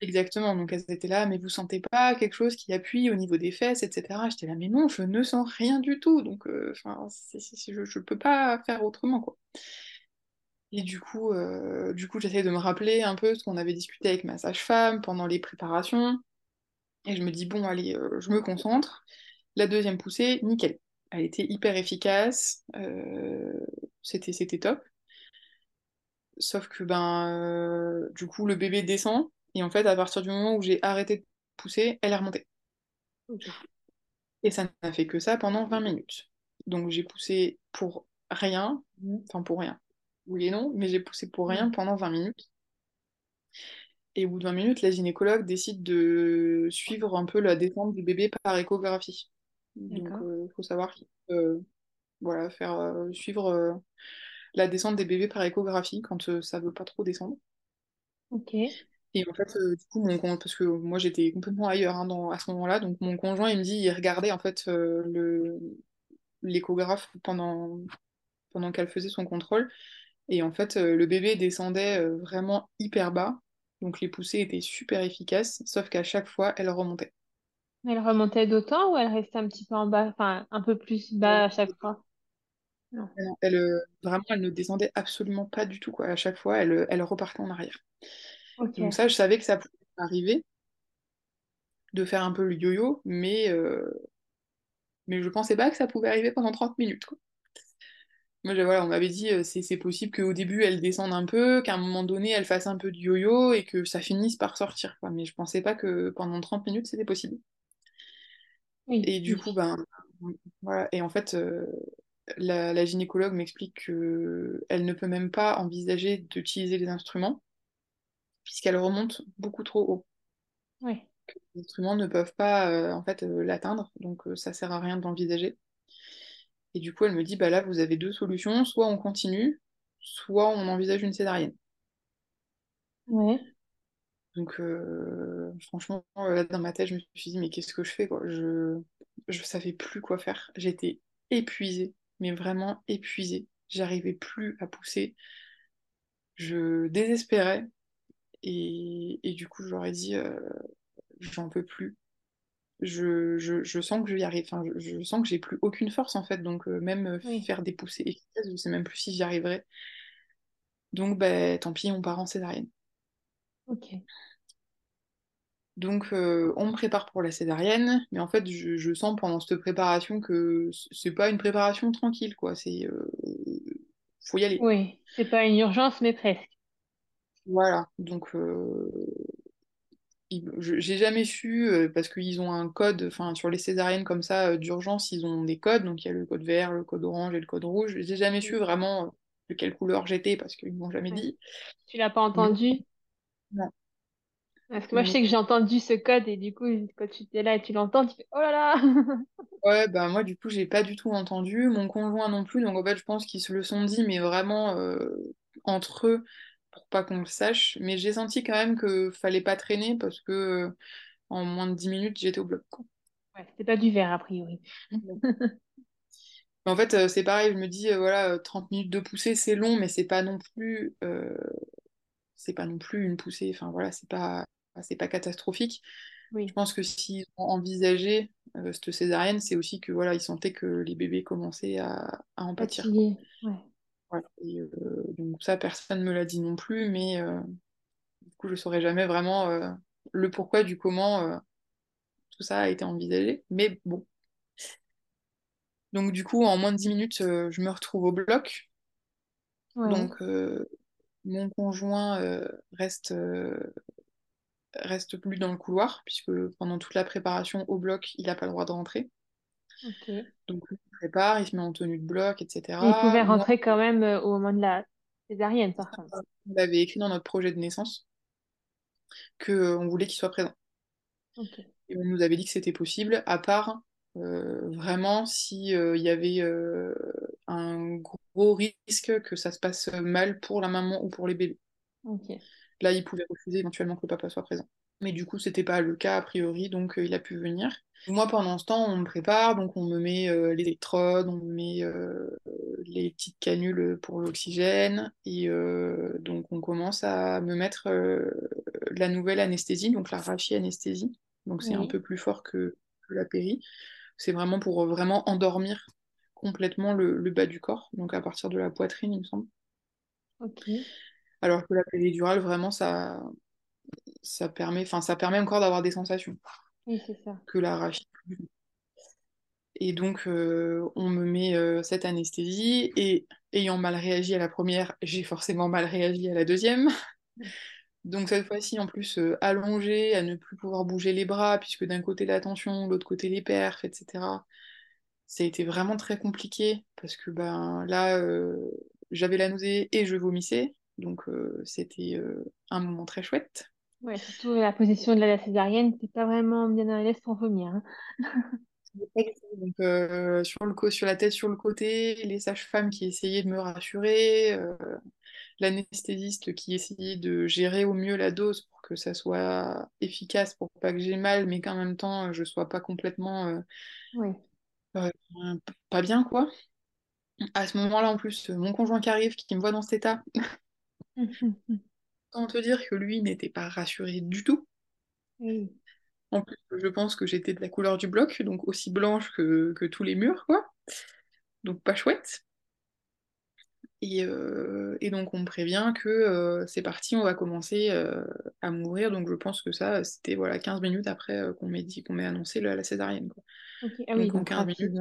exactement, donc elles étaient là, mais vous sentez pas quelque chose qui appuie au niveau des fesses, etc. J'étais là, mais non, je ne sens rien du tout, donc euh, je, je peux pas faire autrement, quoi. Et du coup, euh, du coup, j'essaie de me rappeler un peu ce qu'on avait discuté avec ma sage-femme pendant les préparations. Et je me dis, bon, allez, euh, je me concentre. La deuxième poussée, nickel. Elle était hyper efficace. euh, c'était, c'était top. Sauf que, ben, euh, du coup, le bébé descend. Et en fait, à partir du moment où j'ai arrêté de pousser, elle est remontée. Et ça n'a fait que ça pendant 20 minutes. Donc j'ai poussé pour rien. Enfin, pour rien. Oui et non, mais j'ai poussé pour rien pendant 20 minutes. Et au bout de 20 minutes, la gynécologue décide de suivre un peu la descente du bébé par échographie. Donc, il faut savoir qu'il faut euh, voilà, faire euh, suivre euh, la descente des bébés par échographie quand euh, ça veut pas trop descendre. Ok. Et en fait, euh, du coup, mon con- parce que moi j'étais complètement ailleurs hein, dans, à ce moment-là, donc mon conjoint il me dit, il regardait en fait euh, le l'échographe pendant pendant qu'elle faisait son contrôle, et en fait euh, le bébé descendait vraiment hyper bas, donc les poussées étaient super efficaces, sauf qu'à chaque fois elle remontait. Elle remontait d'autant ou elle restait un petit peu en bas, enfin un peu plus bas à chaque fois? Non. Elle, euh, vraiment, elle ne descendait absolument pas du tout, quoi. À chaque fois, elle, elle repartait en arrière. Donc ça, je savais que ça pouvait arriver de faire un peu le yo-yo, mais, euh, mais je pensais pas que ça pouvait arriver pendant 30 minutes, quoi. Moi, je- voilà, on m'avait dit, euh, c'est possible qu'au début, elle descende un peu, qu'à un moment donné, elle fasse un peu de yo-yo et que ça finisse par sortir, quoi. Mais je pensais pas que pendant 30 minutes, c'était possible. Oui, Et du coup, ben, voilà. Et en fait, euh, la, la gynécologue m'explique qu'elle ne peut même pas envisager d'utiliser les instruments puisqu'elle remonte beaucoup trop haut. Oui. Les instruments ne peuvent pas euh, en fait euh, l'atteindre, donc euh, ça sert à rien d'envisager. Et du coup, elle me dit, bah là, vous avez deux solutions, soit on continue, soit on envisage une césarienne. Ouais. Donc franchement, là dans ma tête, je me suis dit, mais qu'est-ce que je fais, quoi? Je je savais plus quoi faire. J'étais épuisée, mais vraiment épuisée. J'arrivais plus à pousser. Je désespérais. Et, et du coup, j'aurais dit, euh, j'en peux plus. je, je, je sens que je y arrive, enfin, je, je sens que j'ai plus aucune force en fait, donc euh, même euh, Oui. faire des poussées efficaces, je sais même plus si j'y arriverai. Donc ben tant pis, on part en césarienne. Ok. Donc euh, on me prépare pour la césarienne, mais en fait je, je sens pendant cette préparation que c'est pas une préparation tranquille quoi, c'est euh, faut y aller. Oui. C'est pas une urgence, mais presque. Voilà, donc euh, j'ai jamais su, parce qu'ils ont un code, enfin sur les césariennes comme ça d'urgence, ils ont des codes, donc il y a le code vert, le code orange et le code rouge. J'ai jamais su vraiment de quelle couleur j'étais parce qu'ils m'ont jamais Ouais. dit. Tu l'as pas entendu? non. Parce que moi, je sais que j'ai entendu ce code et du coup, quand tu étais là et tu l'entends, tu fais Oh là là! ouais, bah moi du coup j'ai pas du tout entendu, mon conjoint non plus, donc en fait je pense qu'ils se le sont dit, mais vraiment euh, entre eux pour pas qu'on le sache. Mais j'ai senti quand même que fallait pas traîner parce que euh, en moins de 10 minutes j'étais au bloc. quoi. Ouais, c'était pas du verre, a priori. Mais en fait, euh, c'est pareil, je me dis, voilà, euh, 30 minutes de poussée, c'est long, mais c'est pas non plus, c'est pas non plus une poussée, enfin voilà, c'est pas, c'est pas catastrophique. Je pense que s'ils ont envisagé euh, cette césarienne, c'est aussi que voilà, ils sentaient que les bébés commençaient à, à en pâtir. Ouais. Voilà. Et, euh, donc ça, personne me l'a dit non plus, mais euh, du coup, je saurais jamais vraiment le pourquoi du comment tout ça a été envisagé. Mais bon. Donc du coup, en moins de 10 minutes, je me retrouve au bloc. Ouais. Donc mon conjoint reste, reste plus dans le couloir, puisque pendant toute la préparation au bloc, il n'a pas le droit de rentrer. Donc il se prépare, il se met en tenue de bloc, Et il etc. pouvait Moi, rentrer quand même euh, au moment de la césarienne, par contre. on l'avait écrit dans notre projet de naissance qu'on voulait qu'il soit présent. Et on nous avait dit que c'était possible, à part vraiment s'il y avait un gros risque que ça se passe mal pour la maman ou pour les bébés. Là, il pouvait refuser éventuellement que le papa soit présent. Mais du coup, c'était pas le cas a priori, donc il a pu venir. Moi, pendant ce temps, on me prépare, donc on me met euh, les électrodes, on me met euh, les petites canules pour l'oxygène, et euh, donc on commence à me mettre la nouvelle anesthésie, donc la rachi-anesthésie. Donc c'est un peu plus fort que, la péri. C'est vraiment pour vraiment endormir complètement le, bas du corps, donc à partir de la poitrine, il me semble. Ok. Alors que la péridurale, vraiment, ça, ça permet, ça permet encore d'avoir des sensations. Oui, c'est ça. Que l'arachide. Et donc, euh, on me met euh, cette anesthésie, et ayant mal réagi à la première, j'ai forcément mal réagi à la deuxième. Donc cette fois-ci, en plus, euh, allongée, à ne plus pouvoir bouger les bras, puisque d'un côté la tension, de l'autre côté les perfs, etc. Ça a été vraiment très compliqué, parce que ben, là, j'avais la nausée et je vomissais, donc c'était un moment très chouette. Ouais, surtout la position de la césarienne, t'es pas vraiment bien à l'aise pour vomir. Hein. Donc, euh, sur, le sur la tête sur le côté, les sages-femmes qui essayaient de me rassurer, euh, l'anesthésiste qui essayait de gérer au mieux la dose pour que ça soit efficace, pour pas que j'ai mal, mais qu'en même temps je sois pas complètement euh, pas bien, quoi. À ce moment-là, en plus, mon conjoint qui arrive, qui me voit dans cet état, Autant te dire que lui n'était pas rassuré du tout. En plus, je pense que j'étais de la couleur du bloc, donc aussi blanche que, tous les murs, quoi. Donc pas chouette. Et, euh, donc on me prévient que euh, c'est parti, on va commencer euh, à mourir. Donc je pense que ça, c'était voilà, 15 minutes après qu'on m'ait dit qu'on m'ait annoncé la, césarienne. Quoi. Ah oui, donc, 15 minutes.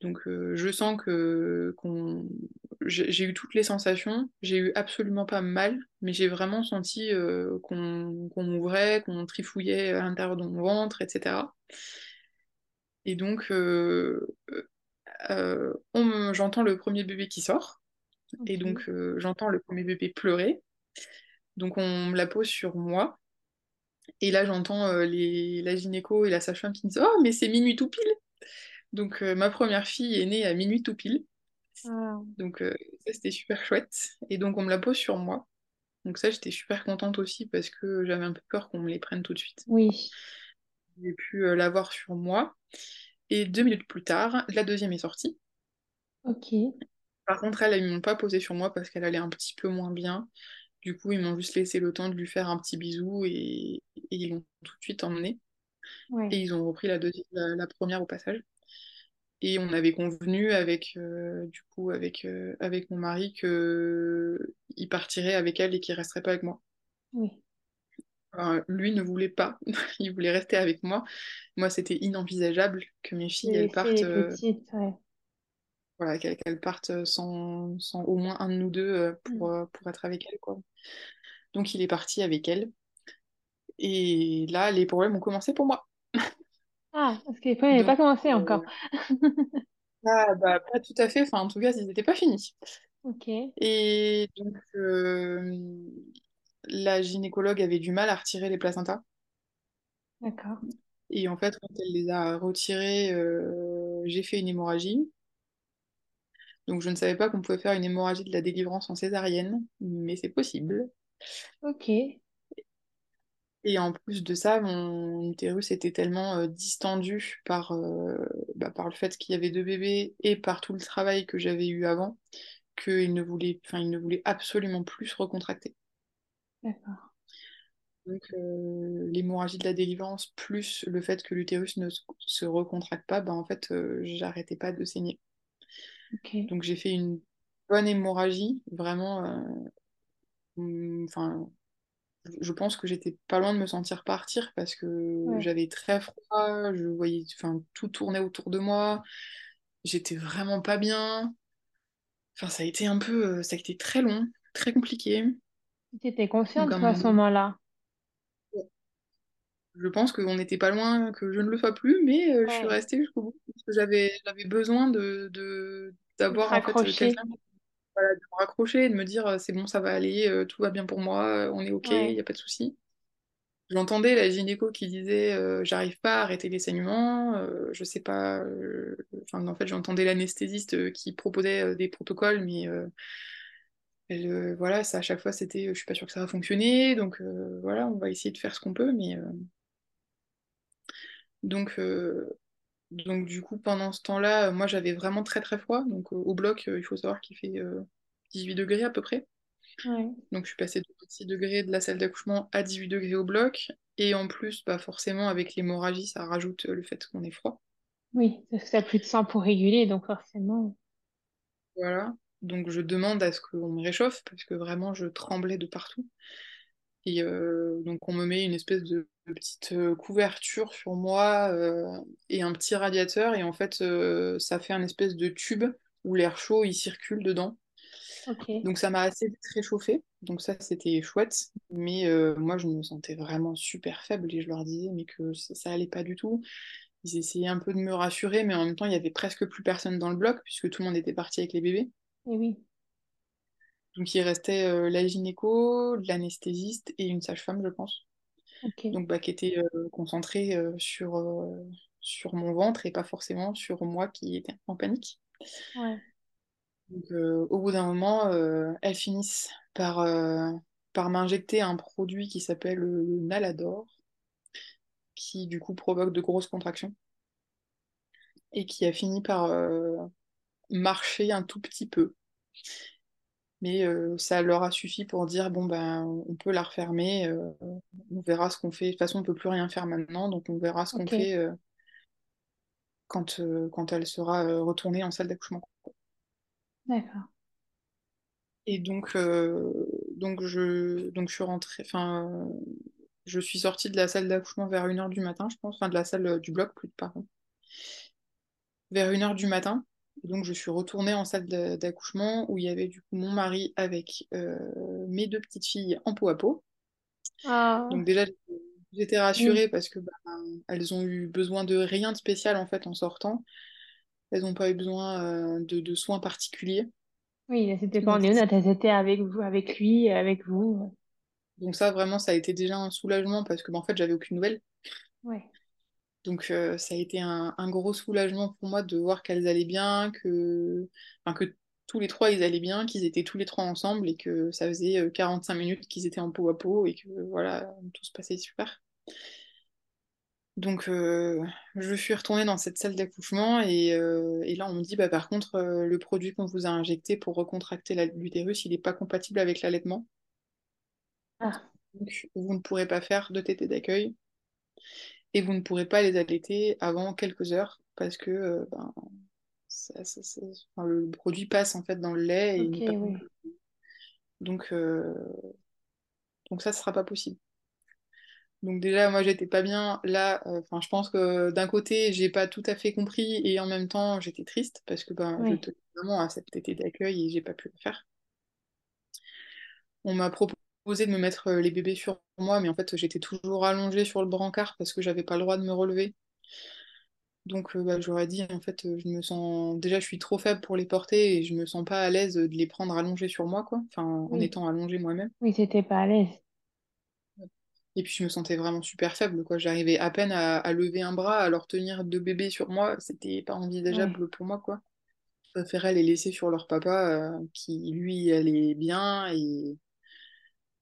Donc je sens que qu'on j'ai eu toutes les sensations, j'ai eu absolument pas mal, mais j'ai vraiment senti euh, qu'on m'ouvrait, qu'on trifouillait à l'intérieur de mon ventre, etc. Et donc, euh, euh, j'entends le premier bébé qui sort, et donc j'entends le premier bébé pleurer. Donc on me la pose sur moi, et là j'entends la gynéco et la sage-femme qui me disent Oh, mais c'est minuit tout pile Donc ma première fille est née à minuit tout pile. Ah. Donc euh, ça c'était super chouette. Et donc on me la pose sur moi. Donc ça j'étais super contente aussi parce que j'avais un peu peur qu'on me les prenne tout de suite. Oui. J'ai pu euh, l'avoir sur moi. Et deux minutes plus tard, la deuxième est sortie. Ok. Par contre, elle, ils m'ont pas posé sur moi parce qu'elle allait un petit peu moins bien. Du coup, ils m'ont juste laissé le temps de lui faire un petit bisou et, ils l'ont tout de suite emmenée. Et ils ont repris la, deuxième, la première au passage. Et on avait convenu avec, euh, du coup, avec, euh, avec mon mari qu'il partirait avec elle et qu'il resterait pas avec moi. Oui. lui ne voulait pas, il voulait rester avec moi. Moi, c'était inenvisageable que mes filles elles partent. Euh, voilà, qu'elles partent sans, sans, au moins un de nous deux pour, mm. pour être avec elle. Quoi. Donc il est parti avec elle. Et là, les problèmes ont commencé pour moi. Ah, parce que les n'avaient pas commencé encore. ah, bah, pas tout à fait, enfin, en tout cas, ils n'étaient pas finis. Ok. Et donc, euh, la gynécologue avait du mal à retirer les placentas. D'accord. Et en fait, quand elle les a retirés, euh, j'ai fait une hémorragie. Donc, je ne savais pas qu'on pouvait faire une hémorragie de la délivrance en césarienne, mais c'est possible. Ok. Et en plus de ça, mon utérus était tellement euh, distendu par, euh, bah, par le fait qu'il y avait deux bébés et par tout le travail que j'avais eu avant qu'il ne voulait, enfin, il ne voulait absolument plus se recontracter. D'accord. Donc euh, l'hémorragie de la délivrance plus le fait que l'utérus ne se recontracte pas, bah, en fait, j'arrêtais pas de saigner. Donc j'ai fait une bonne hémorragie, vraiment. Enfin, je pense que j'étais pas loin de me sentir partir parce que j'avais très froid, je voyais, enfin, tout tournait autour de moi, j'étais vraiment pas bien. Enfin, ça a été un peu, euh, ça a été très long, très compliqué. Tu étais consciente, à ce moment-là? Je pense qu'on n'était pas loin, que je ne le sois plus, mais euh, je suis restée jusqu'au bout parce que j'avais, j'avais besoin de, d'avoir en fait quelqu'un de me raccrocher, de me dire euh, c'est bon, ça va aller, euh, tout va bien pour moi, euh, on est ok, il n'y a pas de souci. J'entendais la gynéco qui disait euh, j'arrive pas à arrêter les saignements, euh, je sais pas. euh, Enfin, en fait, j'entendais l'anesthésiste qui proposait des protocoles, mais elle, voilà, ça à chaque fois c'était je suis pas sûre que ça va fonctionner, donc voilà, on va essayer de faire ce qu'on peut, mais donc donc du coup pendant ce temps-là, euh, moi j'avais vraiment très très froid, donc euh, au bloc euh, il faut savoir qu'il fait euh, 18 degrés à peu près. Ouais. Donc je suis passée de 6 degrés de la salle d'accouchement à 18 degrés au bloc. Et en plus, bah forcément, avec l'hémorragie, ça rajoute le fait qu'on est froid. Oui, parce que t'as plus de sang pour réguler, donc forcément. Voilà. Donc je demande à ce qu'on me réchauffe parce que vraiment je tremblais de partout. Et euh, donc on me met une espèce de, de petite euh, couverture sur moi euh, et un petit radiateur. Et en fait, euh, ça fait un espèce de tube où l'air chaud il circule dedans. Donc ça m'a assez vite réchauffée, donc ça c'était chouette, mais moi je me sentais vraiment super faible et je leur disais mais que ça, ça allait pas du tout. Ils essayaient un peu de me rassurer, mais en même temps il y avait presque plus personne dans le bloc puisque tout le monde était parti avec les bébés. Et oui. Donc il restait euh, la gynéco, l'anesthésiste et une sage-femme je pense, donc bah, qui était euh, concentrée euh, sur, sur mon ventre et pas forcément sur moi qui était en panique. Ouais. Donc, au bout d'un moment, elles finissent par, par m'injecter un produit qui s'appelle le Nalador, qui du coup provoque de grosses contractions et qui a fini par marcher un tout petit peu. Mais euh, ça leur a suffi pour dire bon ben on peut la refermer, euh, on verra ce qu'on fait. De toute façon, on peut plus rien faire maintenant, donc on verra ce qu'on fait euh, quand, quand elle sera retournée en salle d'accouchement. D'accord. Et donc, donc, je, donc je suis rentrée, enfin, je suis sortie de la salle d'accouchement vers une heure du matin, je pense, enfin de la salle du bloc, plus pardon, vers une heure du matin. Donc je suis retournée en salle d'a- d'accouchement où il y avait du coup mon mari avec euh, mes deux petites filles en peau à peau. Ah, Donc déjà, j'étais oui. rassurée parce que bah, elles ont eu besoin de rien de spécial en fait en sortant. Elles n'ont pas eu besoin euh, de, de soins particuliers. Oui, c'était pas en néonat, elles étaient avec vous, avec lui, avec vous. donc ça, vraiment, ça a été déjà un soulagement parce que bah, en fait, j'avais aucune nouvelle. Ouais. Donc euh, ça a été un, un gros soulagement pour moi de voir qu'elles allaient bien, que... Enfin, que tous les trois ils allaient bien, qu'ils étaient tous les trois ensemble et que ça faisait euh, 45 minutes qu'ils étaient en peau à peau et que voilà, tout se passait super. Donc euh, je suis retournée dans cette salle d'accouchement et, euh, et là on me dit bah par contre euh, le produit qu'on vous a injecté pour recontracter l'utérus il n'est pas compatible avec l'allaitement. Ah, Donc vous ne pourrez pas faire de tétée d'accueil et vous ne pourrez pas les allaiter avant quelques heures parce que euh, ben, ça- ça- ça- enfin, le produit passe en fait dans le lait et oui. Donc, euh, donc ça, ce sera pas possible. Donc déjà, moi, j'étais pas bien. Là, euh, enfin, je pense que d'un côté, j'ai pas tout à fait compris et en même temps, j'étais triste parce que ben, je tenais vraiment à cet été d'accueil et j'ai pas pu le faire. On m'a proposé de me mettre euh, les bébés sur moi, mais en fait, j'étais toujours allongée sur le brancard parce que j'avais pas le droit de me relever. Donc, euh, bah, j'aurais dit, en fait, euh, je me sens. Déjà, je suis trop faible pour les porter et je me sens pas à l'aise de les prendre allongés sur moi, quoi. Enfin, en étant allongée moi-même. Oui, c'était pas à l'aise. Et puis, je me sentais vraiment super faible, quoi. J'arrivais à peine à, à lever un bras, à leur tenir deux bébés sur moi. C'était pas envisageable pour moi, quoi. Je préférais les laisser sur leur papa, euh, qui, lui, allait bien. Et,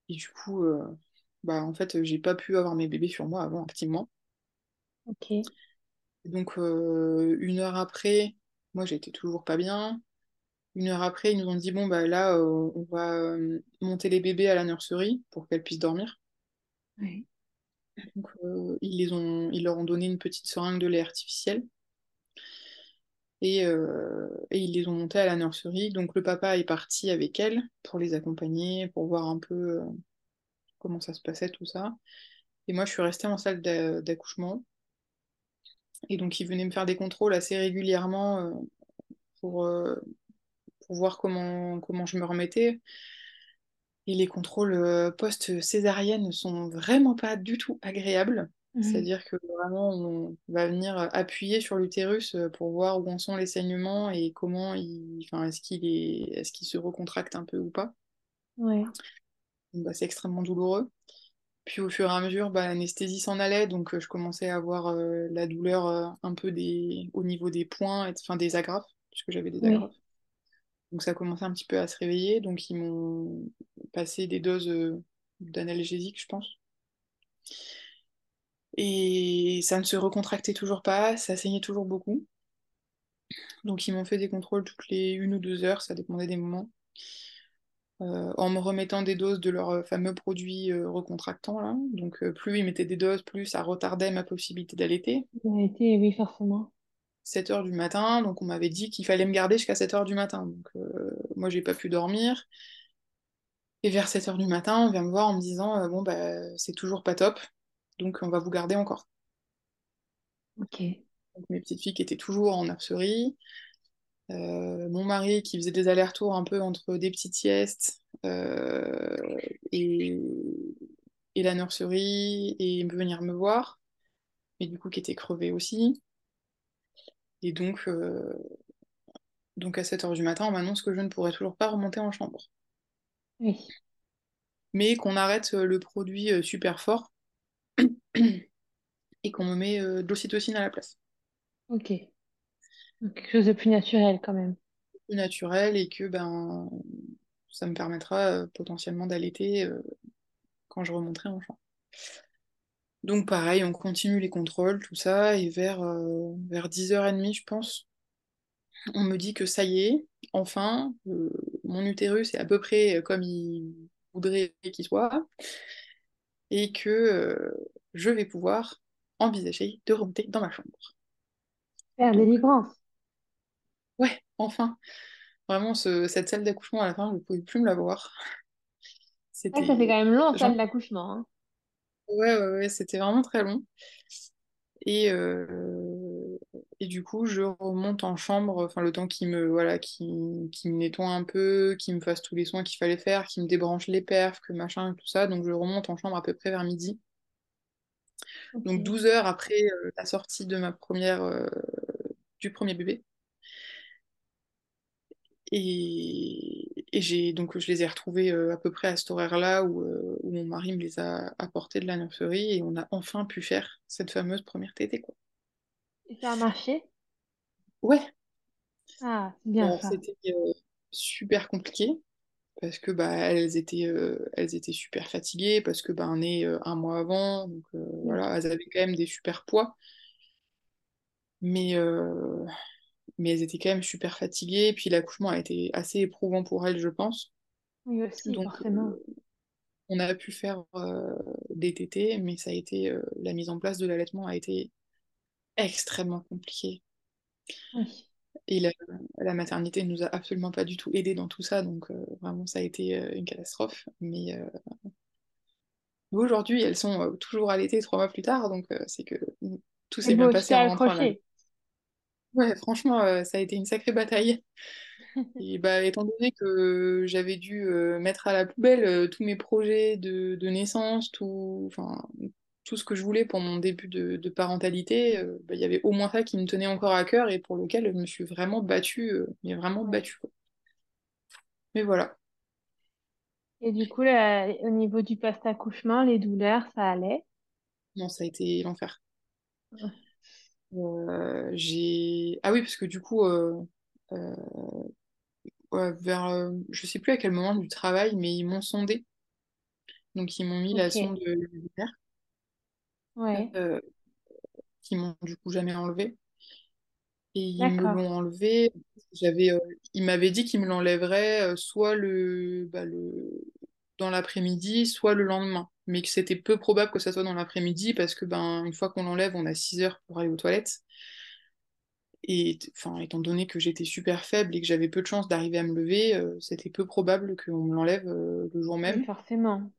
et du coup, euh, bah, en fait, j'ai pas pu avoir mes bébés sur moi avant, activement. Ok. Donc, euh, une heure après, moi, j'étais toujours pas bien. Une heure après, ils nous ont dit, bon, bah là, euh, on va monter les bébés à la nurserie pour qu'elles puissent dormir. Donc, ils les ont, ils leur ont donné une petite seringue de lait artificiel et, euh, et ils les ont montées à la nurserie. Donc, le papa est parti avec elles pour les accompagner, pour voir un peu euh, comment ça se passait, tout ça. Et moi, je suis restée en salle d'a- d'accouchement. Et donc, ils venaient me faire des contrôles assez régulièrement euh, pour, pour voir comment, comment je me remettais. Et les contrôles post-césarienne ne sont vraiment pas du tout agréables. Mhm. C'est-à-dire que vraiment, on va venir appuyer sur l'utérus euh, pour voir où en sont les saignements et comment il, enfin, est-ce qu'il est, qu'il se recontracte un peu ou pas. Ouais. Bah, c'est extrêmement douloureux. Puis au fur et à mesure, bah, l'anesthésie s'en allait, donc euh, je commençais à avoir euh, la douleur euh, un peu des... au niveau des points, enfin des agrafes, puisque j'avais des Oui. agrafes. Donc ça commençait un petit peu à se réveiller, donc ils m'ont passé des doses euh, d'analgésiques, je pense. Et ça ne se recontractait toujours pas, ça saignait toujours beaucoup. Donc ils m'ont fait des contrôles toutes les une ou deux heures, ça dépendait des moments, euh, en me remettant des doses de leur euh, fameux produit euh, recontractant là. Donc euh, plus ils mettaient des doses, plus ça retardait ma possibilité d'allaiter. Été, oui, forcément. 7 heures du matin, donc on m'avait dit qu'il fallait me garder jusqu'à 7 heures du matin. Donc moi j'ai pas pu dormir. Et vers 7 heures du matin, on vient me voir en me disant bon bah c'est toujours pas top, donc on va vous garder encore. Ok. Donc mes petites filles qui étaient toujours en nurserie, euh, mon mari qui faisait des allers-retours un peu entre des petites siestes euh, et, et la nurserie et venir me voir, mais du coup qui était crevé aussi. Et donc, euh, donc à 7 heures du matin, on m'annonce que je ne pourrai toujours pas remonter en chambre. Oui. mais qu'on arrête le produit super fort et qu'on me met euh, de l'ocytocine à la place. Ok. Donc, quelque chose de plus naturel quand même. Plus naturel et que ben ça me permettra euh, potentiellement d'allaiter euh, quand je remonterai en chambre. Donc pareil, on continue les contrôles, tout ça, et vers, vers 10h30, je pense, on me dit que ça y est, enfin, mon utérus est à peu près comme il voudrait qu'il soit, et que je vais pouvoir envisager de remonter dans ma chambre. Faire délivrance. ouais, enfin. Vraiment, ce- cette salle d'accouchement, à la fin, je ne pouvais plus me la voir. Ouais, ça fait C'était... quand même long, j'en- salle d'accouchement. hein. Ouais, ouais, ouais, c'était vraiment très long. Et, euh, et du coup, je remonte en chambre, enfin, le temps qui me, voilà, qui, qui me nettoie un peu, qui me fasse tous les soins qu'il fallait faire, qui me débranche les perfs, que machin, tout ça. Donc, je remonte en chambre à peu près vers midi. Donc, Ok. 12 heures après euh, la sortie de ma première, euh, du premier bébé. Et, et j'ai donc je les ai retrouvés euh, à peu près à cet horaire-là où, où mon mari me les a apportés de la nurserie et on a enfin pu faire cette fameuse première tétée, quoi. Et ça a marché? Ouais, Ah, bien c'était super compliqué parce que bah elles étaient euh, elles étaient super fatiguées parce que bah né euh, un mois avant donc euh, Oui. voilà elles avaient quand même des super poids mais mais elles étaient quand même super fatiguées puis l'accouchement a été assez éprouvant pour elles je pense Oui aussi, donc forcément. On a pu faire des tétés, mais ça a été la mise en place de l'allaitement a été extrêmement compliquée. Oui. Et la, la maternité nous a absolument pas du tout aidé dans tout ça, donc euh, vraiment ça a été euh, une catastrophe. Mais euh, aujourd'hui, elles sont toujours allaitées trois mois plus tard, donc c'est que tout s'est bien passé en rentrant. Ouais, franchement, ça a été une sacrée bataille. Et bah, étant donné que j'avais dû mettre à la poubelle tous mes projets de, de naissance, tout, enfin, tout ce que je voulais pour mon début de, de parentalité, euh, bah, il y avait au moins ça qui me tenait encore à cœur et pour lequel je me suis vraiment battue, euh, mais vraiment battue, quoi. Mais voilà, Et du coup, là, au niveau du post-accouchement, les douleurs, ça allait? non, ça a été l'enfer. Euh, j'ai... Ah oui, parce que du coup, ouais, vers, je sais plus à quel moment du travail, mais ils m'ont sondé. Donc ils m'ont mis la sonde urinaire, Ouais. euh, qu'ils m'ont du coup jamais enlevée. Et ils me l'ont enlevé. J'avais, euh, ils m'avaient dit qu'ils me l'enlèveraient euh, soit le, bah, le, dans l'après-midi, soit le lendemain. Mais que c'était peu probable que ça soit dans l'après-midi parce que ben une fois qu'on l'enlève, on a 6 heures pour aller aux toilettes. Et enfin, étant donné que j'étais super faible et que j'avais peu de chances d'arriver à me lever, euh, c'était peu probable qu'on me l'enlève euh, le jour Oui, même. forcément.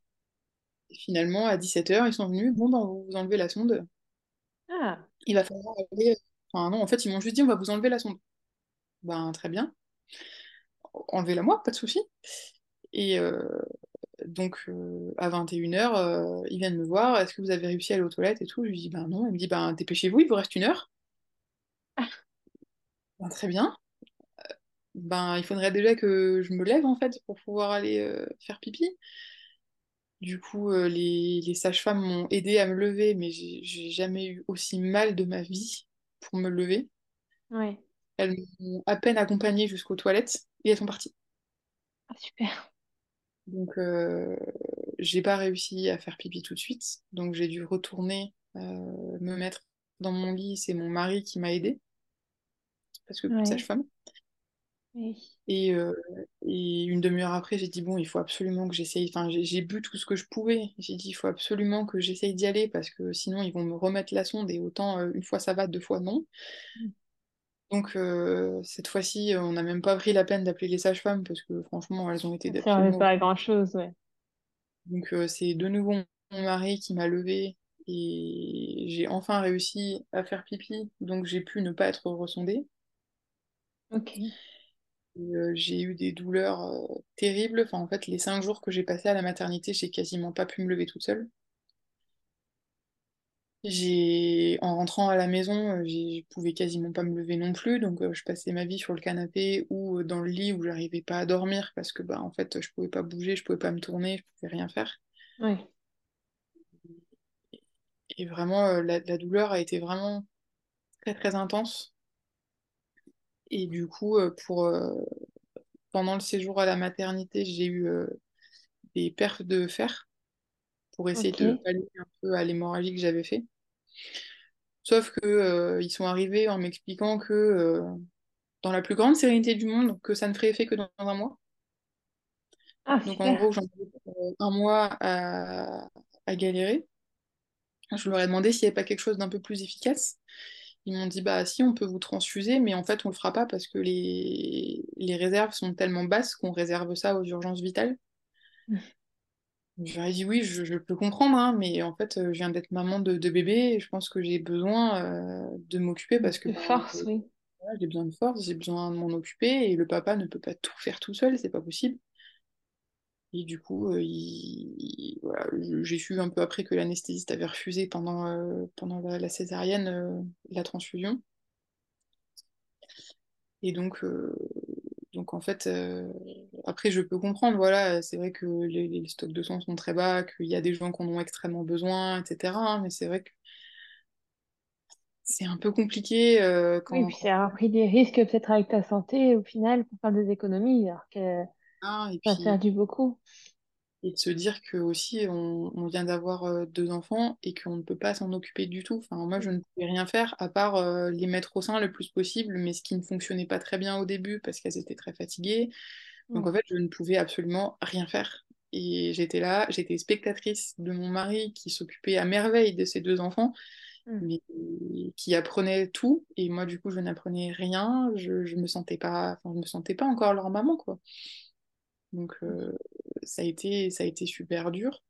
Et finalement, à 17 heures, ils sont venus. Bon, ben, on va vous enlever la sonde. Ah, Il va falloir aller. Enfin, non, en fait, ils m'ont juste dit on va vous enlever la sonde. Ben, très bien. Enlevez-la moi, pas de souci. Et euh, donc, euh, à 21h, euh, ils viennent me voir, est-ce que vous avez réussi à aller aux toilettes et tout? Je lui dis, ben non. Il me dit, ben dépêchez-vous, il vous reste une heure. Ben, très bien. Ben, il faudrait déjà que je me lève, en fait, pour pouvoir aller faire pipi. Du coup, euh, les, les sages-femmes m'ont aidé à me lever, mais j'ai jamais eu aussi mal de ma vie pour me lever. Ouais. Elles m'ont à peine accompagnée jusqu'aux toilettes et elles sont parties. Ah, super. Donc, euh, j'ai pas réussi à faire pipi tout de suite. Donc, j'ai dû retourner euh, me mettre dans mon lit. C'est mon mari qui m'a aidé parce que Ouais. sage-femme. Oui. Et, euh, et une demi-heure après, j'ai dit, bon, il faut absolument que j'essaye. Enfin, j'ai j'ai bu tout ce que je pouvais. J'ai dit, il faut absolument que j'essaye d'y aller parce que sinon, ils vont me remettre la sonde et autant euh, une fois ça va, deux fois non. Donc, euh, cette fois-ci, on n'a même pas pris la peine d'appeler les sages-femmes parce que franchement, elles ont été Ça servait pas à grand-chose, ouais. Donc, euh, c'est de nouveau mon mari qui m'a levée et j'ai enfin réussi à faire pipi. Donc, j'ai pu ne pas être ressondée. Ok. Euh, j'ai eu des douleurs euh, terribles. Enfin, en fait, les cinq jours que j'ai passés à la maternité, j'ai quasiment pas pu me lever toute seule. J'ai, en rentrant à la maison, euh, je pouvais quasiment pas me lever non plus, donc euh, je passais ma vie sur le canapé ou dans le lit où j'arrivais pas à dormir parce que bah en fait je pouvais pas bouger, je pouvais pas me tourner, je pouvais rien faire. Ouais. Et vraiment la, la douleur a été vraiment très très intense. Et du coup euh, pour euh, pendant le séjour à la maternité, j'ai eu euh, des perfs de fer pour essayer de pallier un peu à l'hémorragie que j'avais fait. Sauf que ils sont arrivés en m'expliquant que dans la plus grande sérénité du monde, que ça ne ferait effet que dans un mois. Ah, Donc en gros, j'en ai un mois à, à galérer. Je leur ai demandé s'il n'y avait pas quelque chose d'un peu plus efficace. Ils m'ont dit, bah si, on peut vous transfuser, mais en fait, on le fera pas parce que les, les réserves sont tellement basses qu'on réserve ça aux urgences vitales. Leur ai dit, oui, je, je peux comprendre, hein, mais en fait, je viens d'être maman de, de bébé et je pense que j'ai besoin euh, de m'occuper parce que De force, euh, oui. j'ai besoin de force, j'ai besoin de m'en occuper et le papa ne peut pas tout faire tout seul, c'est pas possible. Et du coup, euh, il- il- voilà, je- j'ai su un peu après que l'anesthésiste avait refusé pendant, euh, pendant la, la césarienne euh, la transfusion. Et donc, donc en fait, après, je peux comprendre, voilà, c'est vrai que les, les stocks de sang sont très bas, qu'il y a des gens qui en ont extrêmement besoin, etc. hein, mais c'est vrai que c'est un peu compliqué euh, Oui, quand, puis quand c'est avoir pris des risques peut-être avec ta santé au final pour faire des économies, alors que on a, et ça a beaucoup. Et de se dire que aussi on, on vient d'avoir euh, deux enfants et qu'on ne peut pas s'en occuper du tout. Enfin, moi, je ne pouvais rien faire à part euh, les mettre au sein le plus possible, mais ce qui ne fonctionnait pas très bien au début parce qu'elles étaient très fatiguées. Donc en fait, je ne pouvais absolument rien faire. Et j'étais là, j'étais spectatrice de mon mari qui s'occupait à merveille de ses deux enfants, Mm. mais qui apprenait tout. Et moi, du coup, je n'apprenais rien. Je, je me sentais pas, enfin, je me sentais pas encore leur maman, quoi. Donc euh, ça a été, super dur.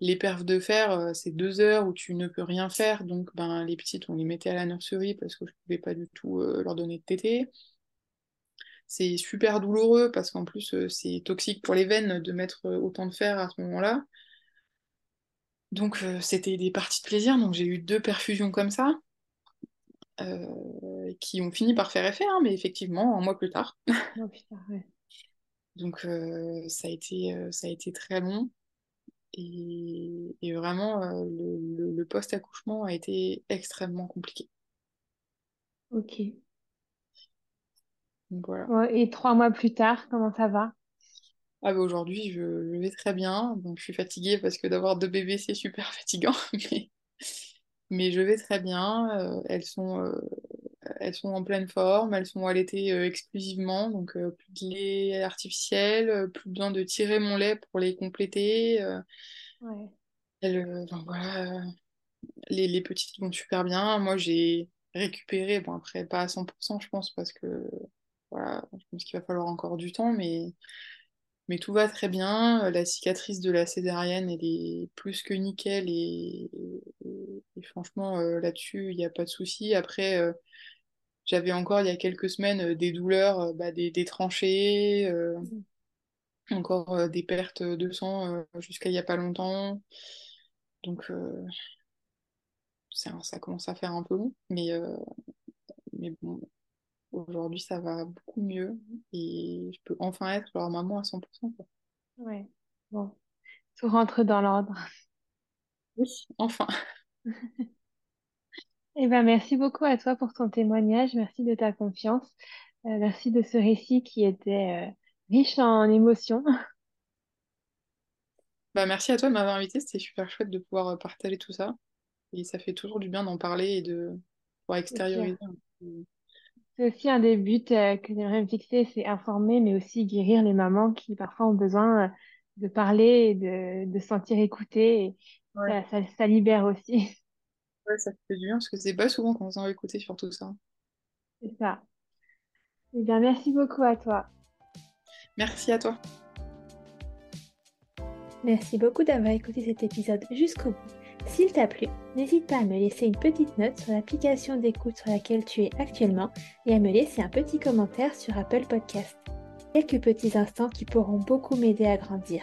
Les perfs de fer, euh, c'est deux heures où tu ne peux rien faire. Donc ben, les petites, on les mettait à la nurserie parce que je ne pouvais pas du tout euh, leur donner de tétée. C'est super douloureux parce qu'en plus, c'est toxique pour les veines de mettre autant de fer à ce moment-là. Donc c'était des parties de plaisir. Donc j'ai eu deux perfusions comme ça qui ont fini par faire effet, hein, mais effectivement, un mois plus tard. Oh. Donc euh, ça a été, euh, ça a été très long. Et, et vraiment, euh, le, le- le post-accouchement a été extrêmement compliqué. Ok. Donc voilà. Ouais, et trois mois plus tard, comment ça va? Ah bah aujourd'hui, je, je vais très bien. Donc je suis fatiguée parce que d'avoir deux bébés, c'est super fatigant. Mais, mais je vais très bien. Elles sont, elles sont en pleine forme. Elles sont allaitées euh, exclusivement. Donc euh, plus de lait artificiel, euh, plus besoin de tirer mon lait pour les compléter. Ouais. elles, enfin, voilà, les, les petites vont super bien. Moi, j'ai récupéré, bon après pas à 100% je pense parce que voilà, je pense qu'il va falloir encore du temps, mais Mais tout va très bien. La cicatrice de la césarienne, elle est plus que nickel. Et, et- et franchement, euh, là-dessus, il n'y a pas de souci. Après, euh, j'avais encore, il y a quelques semaines, euh, des douleurs, euh, bah, des, des tranchées, euh, encore des pertes de sang jusqu'à il n'y a pas longtemps. Donc, ça commence à faire un peu long. Mais, mais bon, aujourd'hui, ça va beaucoup mieux. Et je peux enfin être leur maman à 100%, quoi. Ouais. Bon. tout rentre dans l'ordre. Oui, enfin. Eh ben, merci beaucoup à toi pour ton témoignage. Merci de ta confiance. Euh, merci de ce récit qui était euh, riche en émotions. Bah, merci à toi de m'avoir invité. C'était super chouette de pouvoir euh, partager tout ça. Et ça fait toujours du bien d'en parler et de pouvoir extérioriser. C'est aussi un des buts que j'aimerais me fixer, c'est informer, mais aussi guérir les mamans qui parfois ont besoin de parler et de, de se sentir écoutées. Et ça, ça libère aussi. Ouais, ça fait du bien parce que c'est pas souvent qu'on s'en écouter sur tout ça. C'est ça. Eh bien, merci beaucoup à toi. Merci à toi. Merci beaucoup d'avoir écouté cet épisode jusqu'au bout. S'il t'a plu, n'hésite pas à me laisser une petite note sur l'application d'écoute sur laquelle tu es actuellement et à me laisser un petit commentaire sur Apple Podcast. Quelques petits instants qui pourront beaucoup m'aider à grandir.